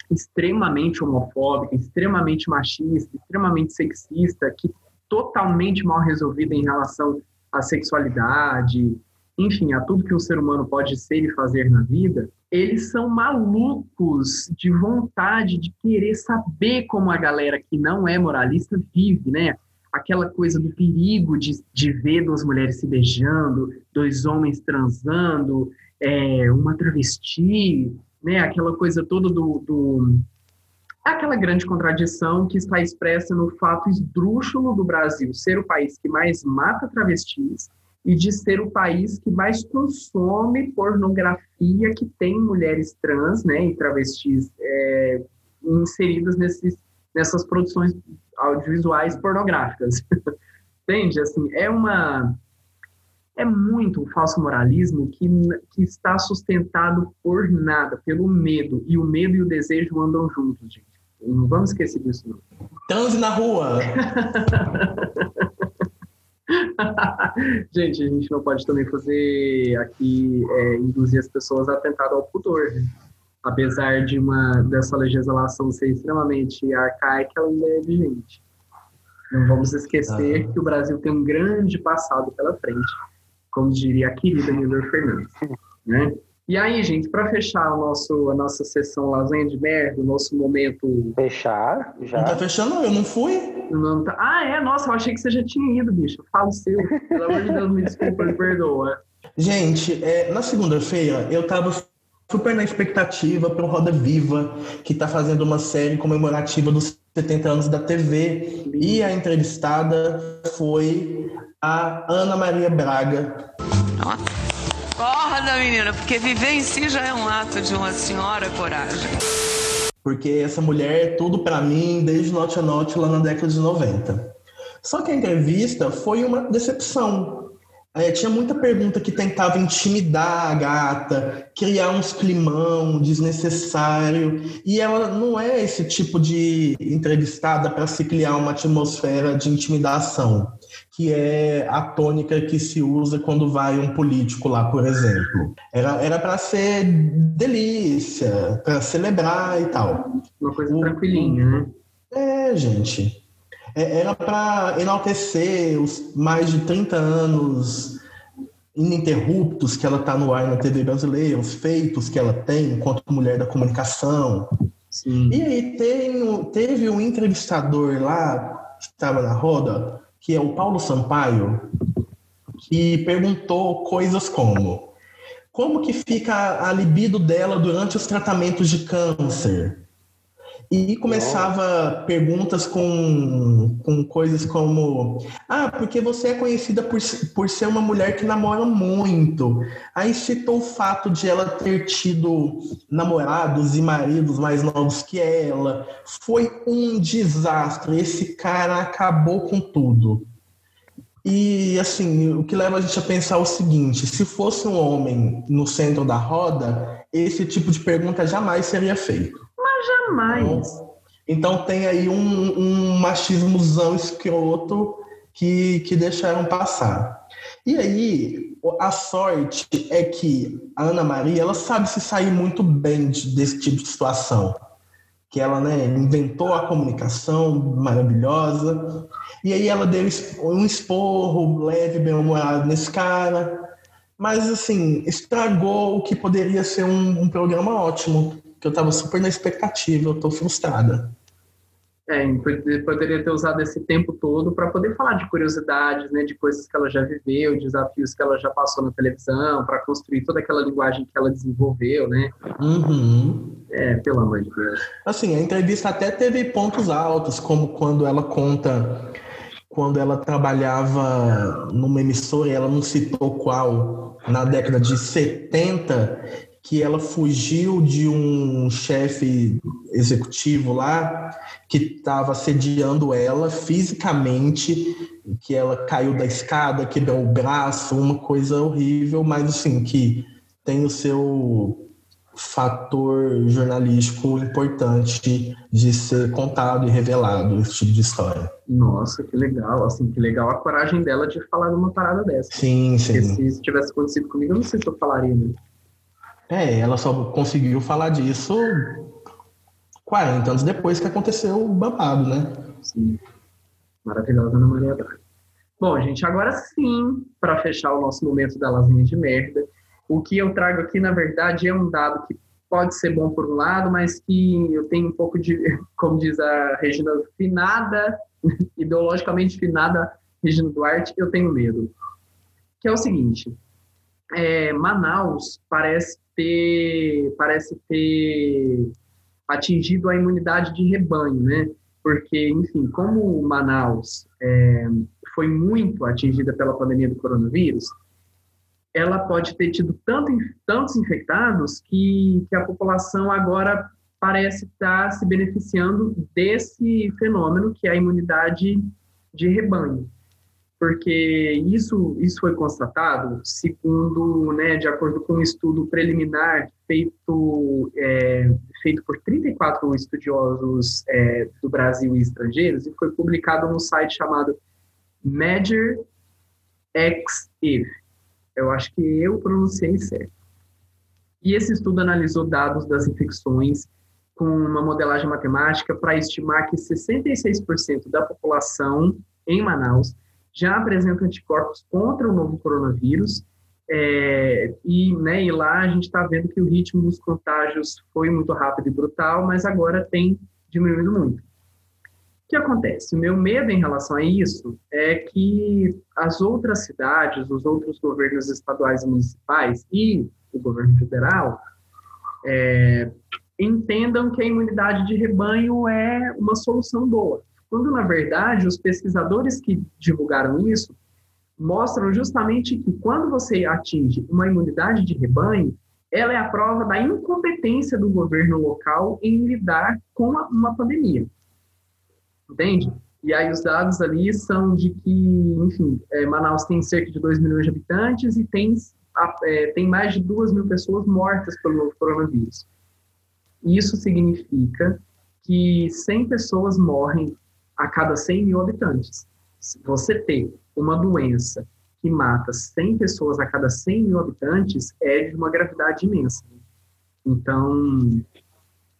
extremamente homofóbica, extremamente machista, extremamente sexista, que totalmente mal resolvida em relação à sexualidade, enfim, a tudo que um ser humano pode ser e fazer na vida, eles são malucos de vontade de querer saber como a galera que não é moralista vive, né? Aquela coisa do perigo de, de ver duas mulheres se beijando, dois homens transando, é, uma travesti, né? Aquela coisa toda do, do aquela grande contradição que está expressa no fato esdrúxulo do Brasil ser o país que mais mata travestis e de ser o país que mais consome pornografia que tem mulheres trans, né, e travestis é, inseridas nesses, nessas produções audiovisuais pornográficas. Entende? Assim, é uma é muito um falso moralismo que, que está sustentado por nada, pelo medo. E o medo e o desejo andam juntos, gente. Não vamos esquecer disso, não. Transe na rua! gente, a gente não pode também fazer aqui, é, induzir as pessoas a atentado ao pudor. Né? Apesar de uma dessa legislação ser extremamente arcaica, ela ainda é vigente. Não vamos esquecer ah. que o Brasil tem um grande passado pela frente como diria a querida Nilor Fernandes. Né? E aí, gente, para fechar o nosso, a nossa sessão lasanha de merda, o nosso momento. Fechar? Já? Não tá fechando, eu não fui. Não tá... Ah, é? Nossa, eu achei que você já tinha ido, bicho. Fala o seu. Pelo amor de Deus, me desculpa, me perdoa. Gente, é, na segunda-feira eu tava super na expectativa para o Roda Viva, que está fazendo uma série comemorativa dos 70 anos da TV. E a entrevistada foi a Ana Maria Braga. Nossa. Acorda, menina, porque viver em si já é um ato de uma senhora coragem. Porque essa mulher é tudo para mim desde Note a Note lá na década de 90. Só que a entrevista foi uma decepção. É, tinha muita pergunta que tentava intimidar a gata, criar uns climão desnecessário. E ela não é esse tipo de entrevistada para se criar uma atmosfera de intimidação que é a tônica que se usa quando vai um político lá, por exemplo. Era para ser delícia, para celebrar e tal. Uma coisa o, tranquilinha, né? É, gente. É, era para enaltecer os mais de 30 anos ininterruptos que ela está no ar na TV brasileira, os feitos que ela tem enquanto mulher da comunicação. Sim. E aí tem, teve um entrevistador lá, que estava na roda, que é o Paulo Sampaio, que perguntou coisas como: como que fica a libido dela durante os tratamentos de câncer? E começava perguntas com, com coisas como: Ah, porque você é conhecida por, por ser uma mulher que namora muito. Aí citou o fato de ela ter tido namorados e maridos mais novos que ela. Foi um desastre. Esse cara acabou com tudo. E assim, o que leva a gente a pensar é o seguinte: se fosse um homem no centro da roda, esse tipo de pergunta jamais seria feito. Jamais. Então tem aí um, um machismozão escroto que, que deixaram passar. E aí, a sorte é que a Ana Maria ela sabe se sair muito bem de, desse tipo de situação. Que ela né, inventou a comunicação maravilhosa, e aí ela deu um esporro leve, bem-humorado nesse cara. Mas, assim, estragou o que poderia ser um, um programa ótimo que eu estava super na expectativa, eu estou frustrada. É, poderia ter usado esse tempo todo para poder falar de curiosidades, né, de coisas que ela já viveu, desafios que ela já passou na televisão, para construir toda aquela linguagem que ela desenvolveu, né? Uhum. É, pelo amor de Deus. Assim, a entrevista até teve pontos altos, como quando ela conta quando ela trabalhava numa emissora, ela não citou qual, na década de 70, que ela fugiu de um chefe executivo lá que estava assediando ela fisicamente, que ela caiu da escada, quebrou o braço, uma coisa horrível, mas assim, que tem o seu fator jornalístico importante de ser contado e revelado esse tipo de história. Nossa, que legal, assim, que legal a coragem dela de falar uma parada dessa. Sim, sim. Porque se tivesse acontecido comigo, eu não sei se eu falaria, né? É, ela só conseguiu falar disso 40 anos depois que aconteceu o babado, né? Sim. Maravilhosa Ana Maria Braga. Bom, gente, agora sim, para fechar o nosso momento da lasanha de merda, o que eu trago aqui, na verdade, é um dado que pode ser bom por um lado, mas que eu tenho um pouco de, como diz a Regina, finada, ideologicamente finada Regina Duarte, eu tenho medo. Que é o seguinte, é, Manaus parece ter, parece ter atingido a imunidade de rebanho, né? Porque, enfim, como Manaus é, foi muito atingida pela pandemia do coronavírus, ela pode ter tido tanto, tantos infectados que, que a população agora parece estar se beneficiando desse fenômeno que é a imunidade de rebanho porque isso, isso foi constatado, segundo, né, de acordo com um estudo preliminar feito, é, feito por 34 estudiosos é, do Brasil e estrangeiros, e foi publicado no site chamado Measure X If. Eu acho que eu pronunciei certo. E esse estudo analisou dados das infecções com uma modelagem matemática para estimar que 66% da população em Manaus já apresentam anticorpos contra o novo coronavírus. É, e, né, e lá a gente está vendo que o ritmo dos contágios foi muito rápido e brutal, mas agora tem diminuído muito. O que acontece? O meu medo em relação a isso é que as outras cidades, os outros governos estaduais e municipais e o governo federal é, entendam que a imunidade de rebanho é uma solução boa. Quando, na verdade, os pesquisadores que divulgaram isso mostram justamente que quando você atinge uma imunidade de rebanho, ela é a prova da incompetência do governo local em lidar com uma pandemia. Entende? E aí os dados ali são de que, enfim, é, Manaus tem cerca de 2 milhões de habitantes e tem, é, tem mais de 2 mil pessoas mortas pelo coronavírus. Isso significa que 100 pessoas morrem a cada 100 mil habitantes. Se você ter uma doença que mata 100 pessoas a cada 100 mil habitantes, é de uma gravidade imensa. Então,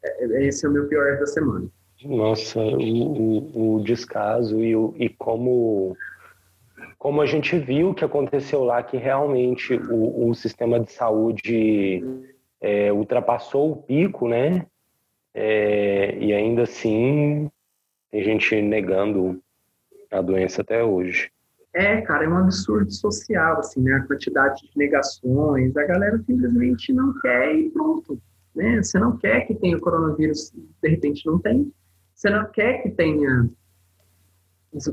é, é, esse é o meu pior da semana. Nossa, o, o, o descaso e, o, e como, como a gente viu que aconteceu lá, que realmente o, o sistema de saúde é, ultrapassou o pico, né? É, e ainda assim tem gente negando a doença até hoje. É, cara, é um absurdo social, assim, né? A quantidade de negações, a galera simplesmente não quer e pronto, né? Você não quer que tenha coronavírus, de repente não tem. Você não quer que tenha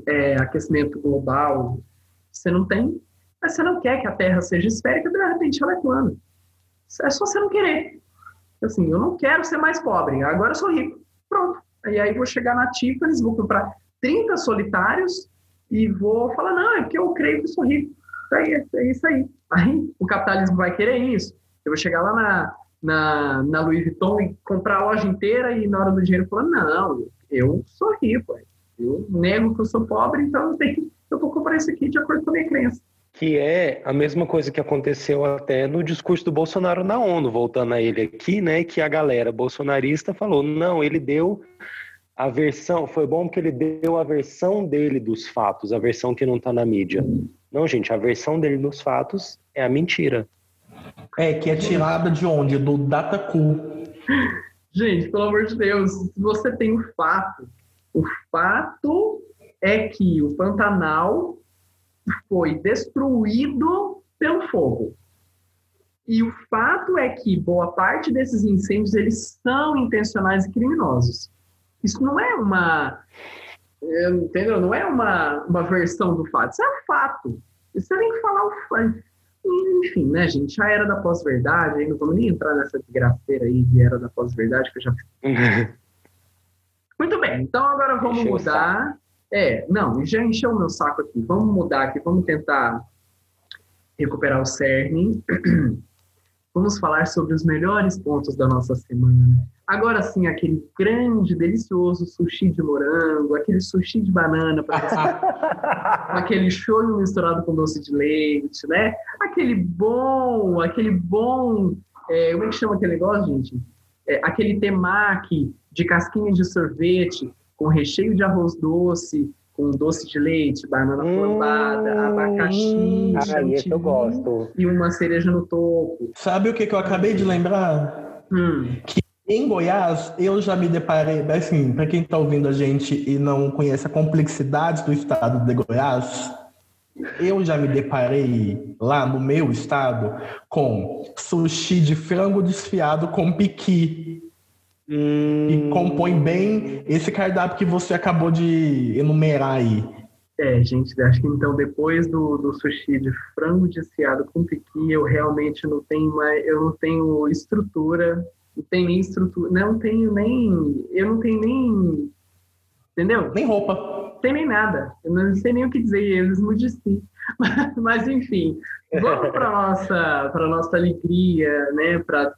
é, aquecimento global, você não tem. Mas você não quer que a Terra seja esférica, de repente ela é plana. É só você não querer. Assim, eu não quero ser mais pobre, agora eu sou rico. Pronto. E aí vou chegar na Tiffany's, vou comprar 30 solitários e vou falar, não, é porque eu creio que sou rico. É, é isso aí. Aí o capitalismo vai querer isso. Eu vou chegar lá na, na, na Louis Vuitton e comprar a loja inteira e na hora do dinheiro falar, não, eu sou rico. Eu nego que eu sou pobre, então eu, tenho, eu vou comprar isso aqui de acordo com a minha crença que é a mesma coisa que aconteceu até no discurso do Bolsonaro na ONU, voltando a ele aqui, né, que a galera bolsonarista falou, não, ele deu a versão, foi bom porque ele deu a versão dele dos fatos, a versão que não está na mídia. Não, gente, a versão dele dos fatos é a mentira. É, que é tirada de onde? Do Dataku. Gente, pelo amor de Deus, se você tem o fato, o fato é que o Pantanal foi destruído pelo fogo. E o fato é que boa parte desses incêndios eles são intencionais e criminosos. Isso não é uma, entendeu? Não é uma, uma versão do fato. Isso é um fato. Você tem que falar o fato. Enfim, né, gente? A era da pós-verdade, aí não vamos nem entrar nessa desgraceira aí de era da pós-verdade que eu já. Muito bem, então agora vamos mudar. É, não, já encheu o meu saco aqui. Vamos mudar aqui, vamos tentar recuperar o cerne. Vamos falar sobre os melhores pontos da nossa semana. Agora sim, aquele grande, delicioso sushi de morango, aquele sushi de banana, aquele shoyu misturado com doce de leite, né? Aquele bom, aquele bom, é, como é que chama aquele negócio, gente? É, aquele temaki de casquinha de sorvete com recheio de arroz doce, com doce de leite, banana hum, flambada, abacaxi, ah, eu gosto. e uma cereja no topo. Sabe o que, que eu acabei de lembrar? Hum. Que em Goiás, eu já me deparei, assim, para quem está ouvindo a gente e não conhece a complexidade do estado de Goiás, eu já me deparei lá no meu estado com sushi de frango desfiado com piqui. Hum... E compõe bem esse cardápio que você acabou de enumerar aí. É, gente, acho que então depois do, do sushi de frango desfiado com piqui, eu realmente não tenho mais, eu não tenho estrutura não tem nem estrutura, não tenho nem, eu não tenho nem, entendeu? Nem roupa. Não tem nem nada, eu não sei nem o que dizer, eles me disse. Mas, mas enfim, vamos para nossa, para nossa alegria, né, para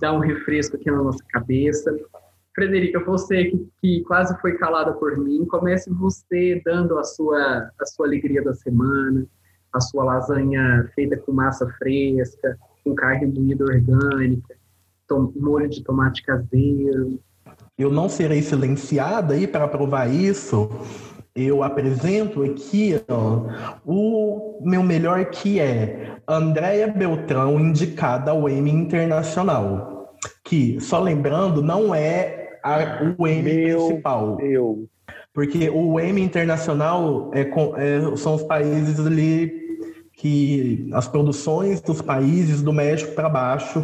dar um refresco aqui na nossa cabeça. Frederica, você que, que, quase foi calada por mim, comece você dando a sua, a sua alegria da semana, a sua lasanha feita com massa fresca, com carne moída orgânica, molho de tomate caseiro. Eu não serei silenciada aí para provar isso. Eu apresento aqui ó, o meu melhor que é Andréia Beltrão, indicada ao Emmy Internacional. Que, só lembrando, não é a, o Emmy meu principal. Eu. Porque o Emmy Internacional é, é, são os países ali que as produções dos países do México para baixo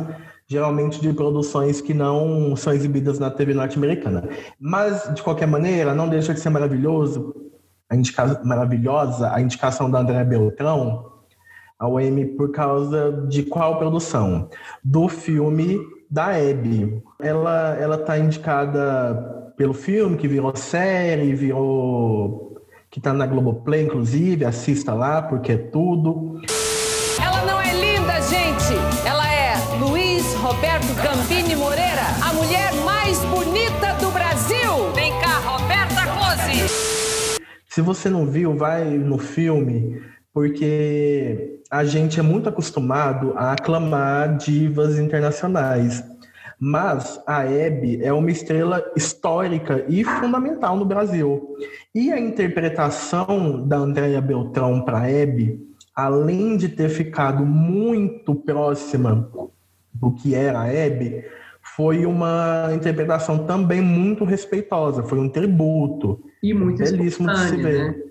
geralmente de produções que não são exibidas na TV norte-americana. Mas, de qualquer maneira, não deixa de ser maravilhoso, a indica, maravilhosa a indicação da André Beltrão ao Emmy por causa de qual produção? Do filme da Hebe. Ela ela está indicada pelo filme que virou série, virou que está na Globoplay, inclusive, assista lá porque é tudo. Se você não viu, vai no filme, porque a gente é muito acostumado a aclamar divas internacionais. Mas a Hebe é uma estrela histórica e fundamental no Brasil. E a interpretação da Andrea Beltrão para Hebe, além de ter ficado muito próxima do que era a Hebe, foi uma interpretação também muito respeitosa, foi um tributo. E muito belíssimo de se ver. Né?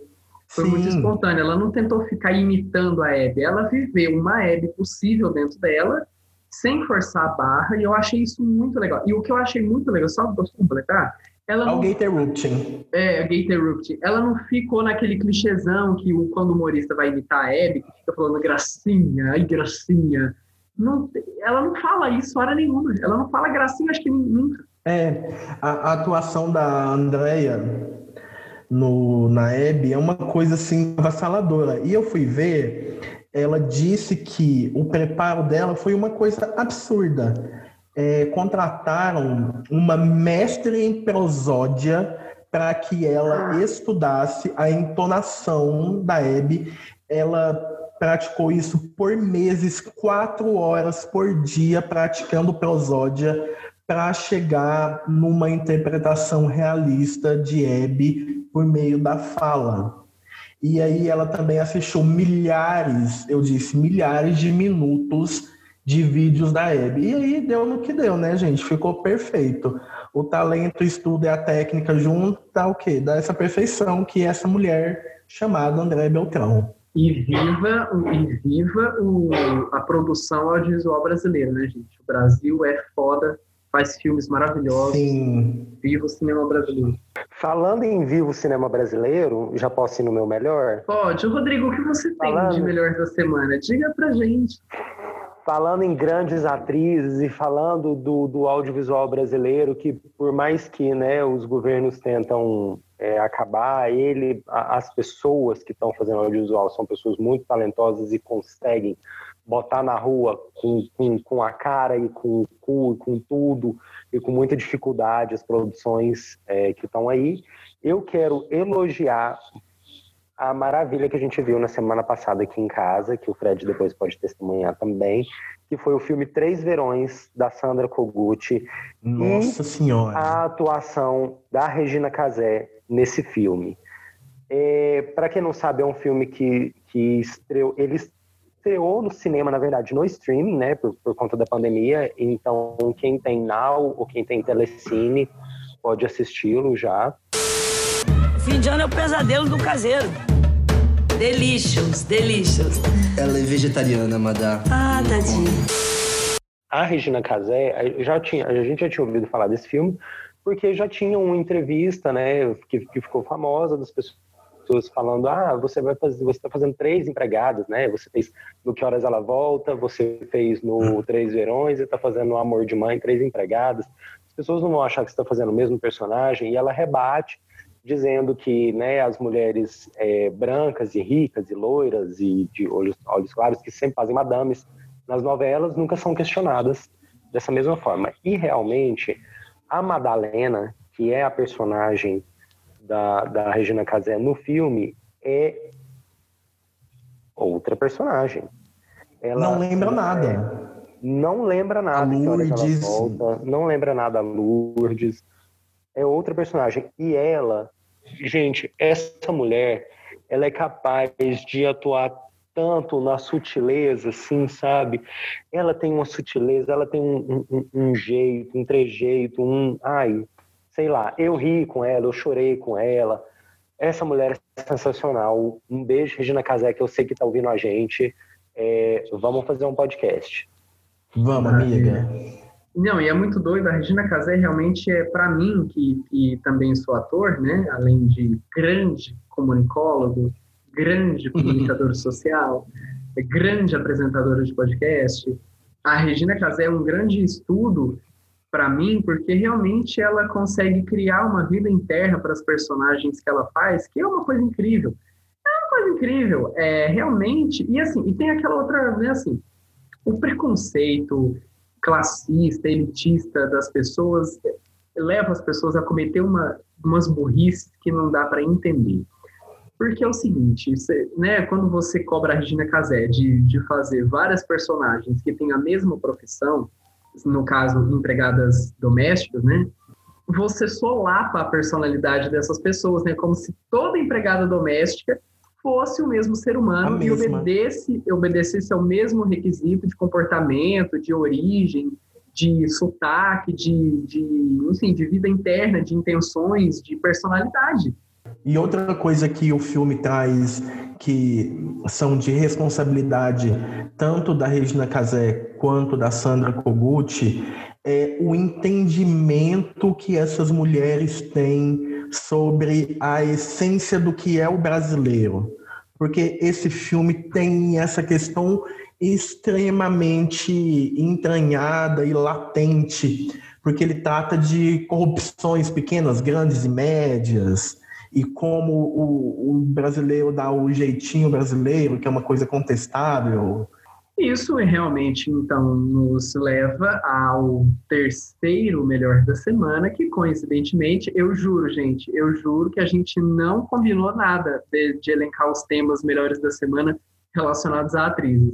Foi Sim. muito espontânea. Ela não tentou ficar imitando a Hebe, ela viveu uma Hebe possível dentro dela, sem forçar a barra, e eu achei isso muito legal. E o que eu achei muito legal, só para completar, ela não... Gate Erupting. É, Gate Erupting. Ela não ficou naquele clichêzão que quando o humorista vai imitar a Hebe, que fica falando gracinha, ai gracinha, não, ela não fala isso hora nenhuma. Ela não fala gracinha, acho que nunca. É, a, a atuação da Andrea no, na Hebe é uma coisa assim avassaladora. E eu fui ver, ela disse que o preparo dela foi uma coisa absurda. É, contrataram uma mestre em prosódia para que ela ah. estudasse a entonação da Hebe. Ela praticou isso por meses, quatro horas por dia, praticando prosódia para chegar numa interpretação realista de Hebe por meio da fala. E aí ela também assistiu milhares, eu disse, milhares de minutos de vídeos da Hebe. E aí deu no que deu, né, gente? Ficou perfeito. O talento, o estudo e a técnica junto dá o quê? Dá essa perfeição que essa mulher chamada André Beltrão. E viva, e viva o, a produção audiovisual brasileira, né, gente? O Brasil é foda, faz filmes maravilhosos. Sim. Viva o cinema brasileiro. Falando em vivo cinema brasileiro, já posso ir no meu melhor? Pode. Rodrigo, o que você Falando... tem de melhor da semana? Diga pra gente. Falando em grandes atrizes e falando do, do audiovisual brasileiro, que por mais que né, os governos tentam é, acabar, ele, as pessoas que estão fazendo audiovisual são pessoas muito talentosas e conseguem botar na rua com, com, com a cara e com o cu e com tudo e com muita dificuldade as produções é, que estão aí. Eu quero elogiar a maravilha que a gente viu na semana passada aqui em casa, que o Fred depois pode testemunhar também, que foi o filme Três Verões, da Sandra Koguchi. Nossa Senhora! A atuação da Regina Casé nesse filme. É, Para quem não sabe, é um filme que, que estreou, ele estreou no cinema, na verdade, no streaming, né, por, por conta da pandemia. Então, quem tem Now ou quem tem Telecine pode assisti-lo já. Fim de ano é o pesadelo do caseiro. Delicious, delicious. Ela é vegetariana, madame. Ah, tadinha. A Regina Casé, já tinha, a gente já tinha ouvido falar desse filme, porque já tinha uma entrevista, né, que, que ficou famosa das pessoas falando, ah, você vai fazer, você está fazendo três empregadas, né? Você fez no Que Horas Ela Volta, você fez no hum. Três Verões e está fazendo no Amor de Mãe, três empregadas. As pessoas não vão achar que está fazendo o mesmo personagem e ela rebate dizendo que né, as mulheres é, brancas e ricas e loiras e de olhos, olhos claros que sempre fazem madames nas novelas nunca são questionadas dessa mesma forma. E realmente a Madalena, que é a personagem da, da Regina Casé no filme, é outra personagem. Ela, não lembra nada. É, não lembra nada. A Lourdes. Volta, não lembra nada a Lourdes. É outra personagem. E ela gente, essa mulher, ela é capaz de atuar tanto na sutileza, assim, sabe? Ela tem uma sutileza, ela tem um, um, um jeito, um trejeito, um. Ai, sei lá, eu ri com ela, eu chorei com ela. Essa mulher é sensacional. Um beijo, Regina Casé, que eu sei que está ouvindo a gente. É, vamos fazer um podcast. Vamos, amiga. Não, e é muito doido. A Regina Casé realmente é, para mim, que, que também sou ator, né? Além de grande comunicólogo, grande comunicador social, é grande apresentadora de podcast. A Regina Casé é um grande estudo para mim, porque realmente ela consegue criar uma vida interna para as personagens que ela faz, que é uma coisa incrível. É uma coisa incrível, é realmente. E assim, e tem aquela outra, né, assim, o preconceito classista, elitista das pessoas leva as pessoas a cometer uma, umas burrices que não dá para entender. Porque é o seguinte, você, né, quando você cobra a Regina Casé de, de fazer várias personagens que têm a mesma profissão, no caso, empregadas domésticas, né, você solapa a personalidade dessas pessoas, né, como se toda empregada doméstica fosse o mesmo ser humano e obedecesse, obedecesse ao mesmo requisito de comportamento, de origem, de sotaque, de, de, enfim, de vida interna, de intenções, de personalidade. E outra coisa que o filme traz que são de responsabilidade tanto da Regina Casé quanto da Sandra Koguchi é o entendimento que essas mulheres têm sobre a essência do que é o brasileiro. Porque esse filme tem essa questão extremamente entranhada e latente, porque ele trata de corrupções pequenas, grandes e médias, e como o, o brasileiro dá o jeitinho brasileiro, que é uma coisa contestável. Isso realmente, então, nos leva ao terceiro melhor da semana, que coincidentemente, eu juro, gente, eu juro que a gente não combinou nada de, de elencar os temas melhores da semana relacionados a atrizes.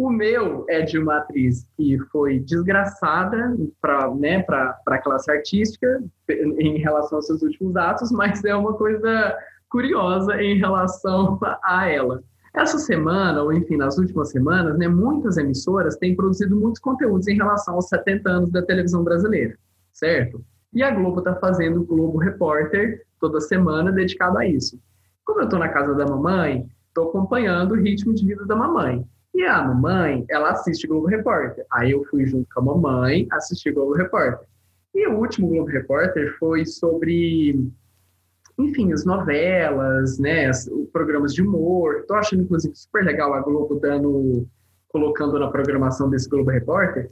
O meu é de uma atriz que foi desgraçada para né, a classe artística em relação aos seus últimos atos, mas é uma coisa curiosa em relação a ela. Essa semana, ou enfim, nas últimas semanas, né, muitas emissoras têm produzido muitos conteúdos em relação aos 70 anos da televisão brasileira, certo? E a Globo está fazendo o Globo Repórter toda semana dedicado a isso. Como eu estou na casa da mamãe, estou acompanhando o ritmo de vida da mamãe. E a mamãe, ela assiste Globo Repórter. Aí eu fui junto com a mamãe assistir Globo Repórter. E o último Globo Repórter foi sobre, enfim, as novelas, né, os programas de humor. Tô achando, inclusive, super legal a Globo dando, colocando na programação desse Globo Repórter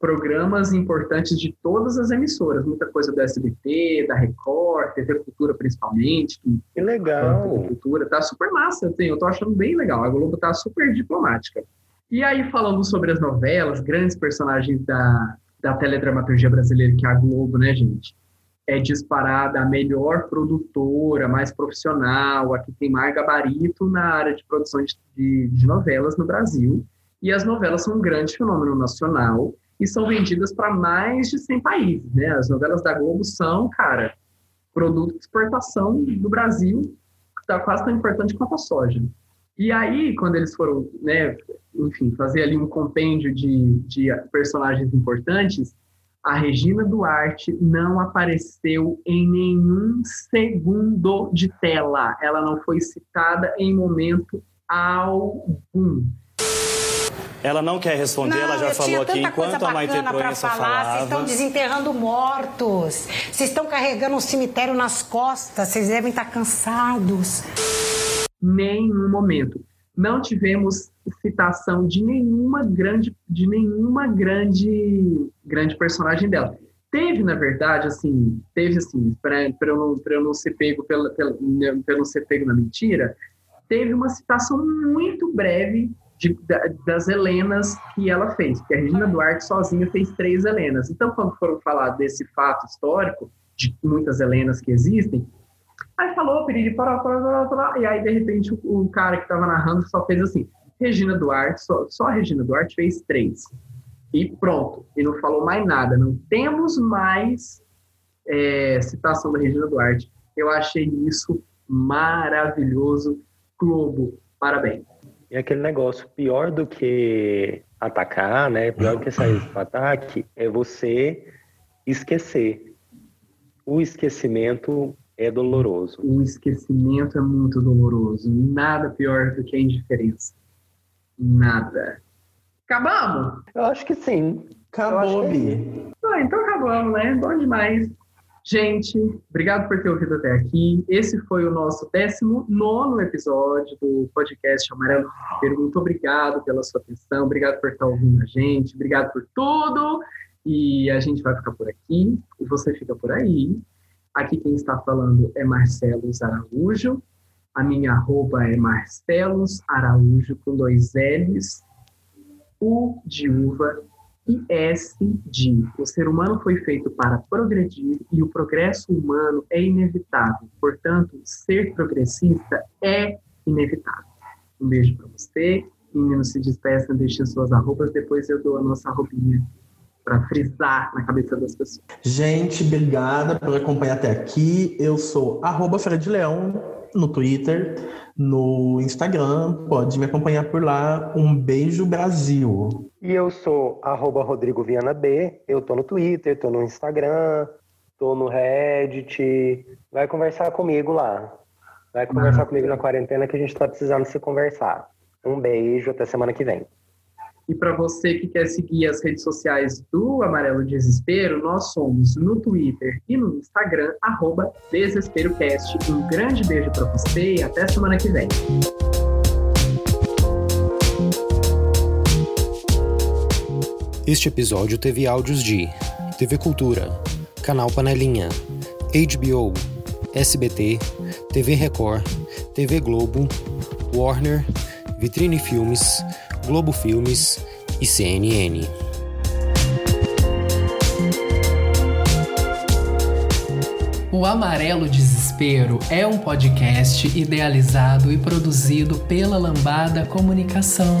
programas importantes de todas as emissoras, muita coisa do SBT, da Record, TV Cultura principalmente. Que, que legal! TV Cultura, tá super massa, assim, eu tô achando bem legal, a Globo tá super diplomática. E aí, falando sobre as novelas, grandes personagens da, da teledramaturgia brasileira, que é a Globo, né, gente? É disparada a melhor produtora, mais profissional, a que tem mais gabarito na área de produção de, de novelas no Brasil. E as novelas são um grande fenômeno nacional e são vendidas para mais de 100 países. Né? As novelas da Globo são, cara, produto de exportação do Brasil, que está quase tão importante quanto a soja. E aí, quando eles foram, né, enfim, fazer ali um compêndio de, de personagens importantes, a Regina Duarte não apareceu em nenhum segundo de tela. Ela não foi citada em momento algum. Ela não quer responder, não, ela já falou aqui enquanto a Maite Proença falava. Vocês estão desenterrando mortos. Vocês estão carregando um cemitério nas costas. Vocês devem estar cansados. Nenhum momento. Não tivemos citação de nenhuma grande, de nenhuma grande, grande personagem dela. Teve, na verdade, assim, teve assim, para eu não, eu não ser pego pela, pela, para não ser pego na mentira, teve uma citação muito breve de, das Helenas que ela fez, porque a Regina Duarte sozinha fez três Helenas. Então, quando foram falar desse fato histórico, de muitas Helenas que existem, aí falou, piriri, pará, pará, pará, e aí, de repente, o, o cara que estava narrando só fez assim, Regina Duarte, só, só a Regina Duarte fez três. E pronto, e não falou mais nada. Não temos mais é, citação da Regina Duarte Eu achei isso maravilhoso. Globo, parabéns. E aquele negócio, pior do que atacar, né? Pior do que sair do ataque, é você esquecer. O esquecimento é doloroso. O esquecimento é muito doloroso. Nada pior do que a indiferença. Nada. Acabamos? Eu acho que sim. Acabou, Bi. É ah, então acabamos, né? Bom demais. Gente, obrigado por ter ouvido até aqui. Esse foi o nosso 19 episódio do podcast Amarelo Desespero. Muito obrigado pela sua atenção, obrigado por estar ouvindo a gente, obrigado por tudo. E a gente vai ficar por aqui, e você fica por aí. Aqui quem está falando é Marcelos Araújo. A minha arroba é Marcelos Araújo com dois L's. U de uva S de o ser humano foi feito para progredir e o progresso humano é inevitável. Portanto, ser progressista é inevitável. Um beijo para você. Meninos, se despeçam, deixem suas arrobas, depois eu dou a nossa roupinha para frisar na cabeça das pessoas. Gente, obrigada por acompanhar até aqui. Eu sou arroba Fred Leão no Twitter, no Instagram, pode me acompanhar por lá. Um beijo, Brasil! E eu sou arroba Rodrigo Viana B, eu tô no Twitter, tô no Instagram, tô no Reddit. Vai conversar comigo lá. Vai conversar comigo na quarentena que a gente tá precisando se conversar. Um beijo, até semana que vem. E para você que quer seguir as redes sociais do Amarelo Desespero, nós somos no Twitter e no Instagram, arroba DesesperoCast. Um grande beijo para você e até semana que vem. Este episódio teve áudios de TV Cultura, Canal Panelinha, HBO, SBT, TV Record, TV Globo, Warner, Vitrine Filmes, Globo Filmes e CNN. O Amarelo Desespero é um podcast idealizado e produzido pela Lambada Comunicação.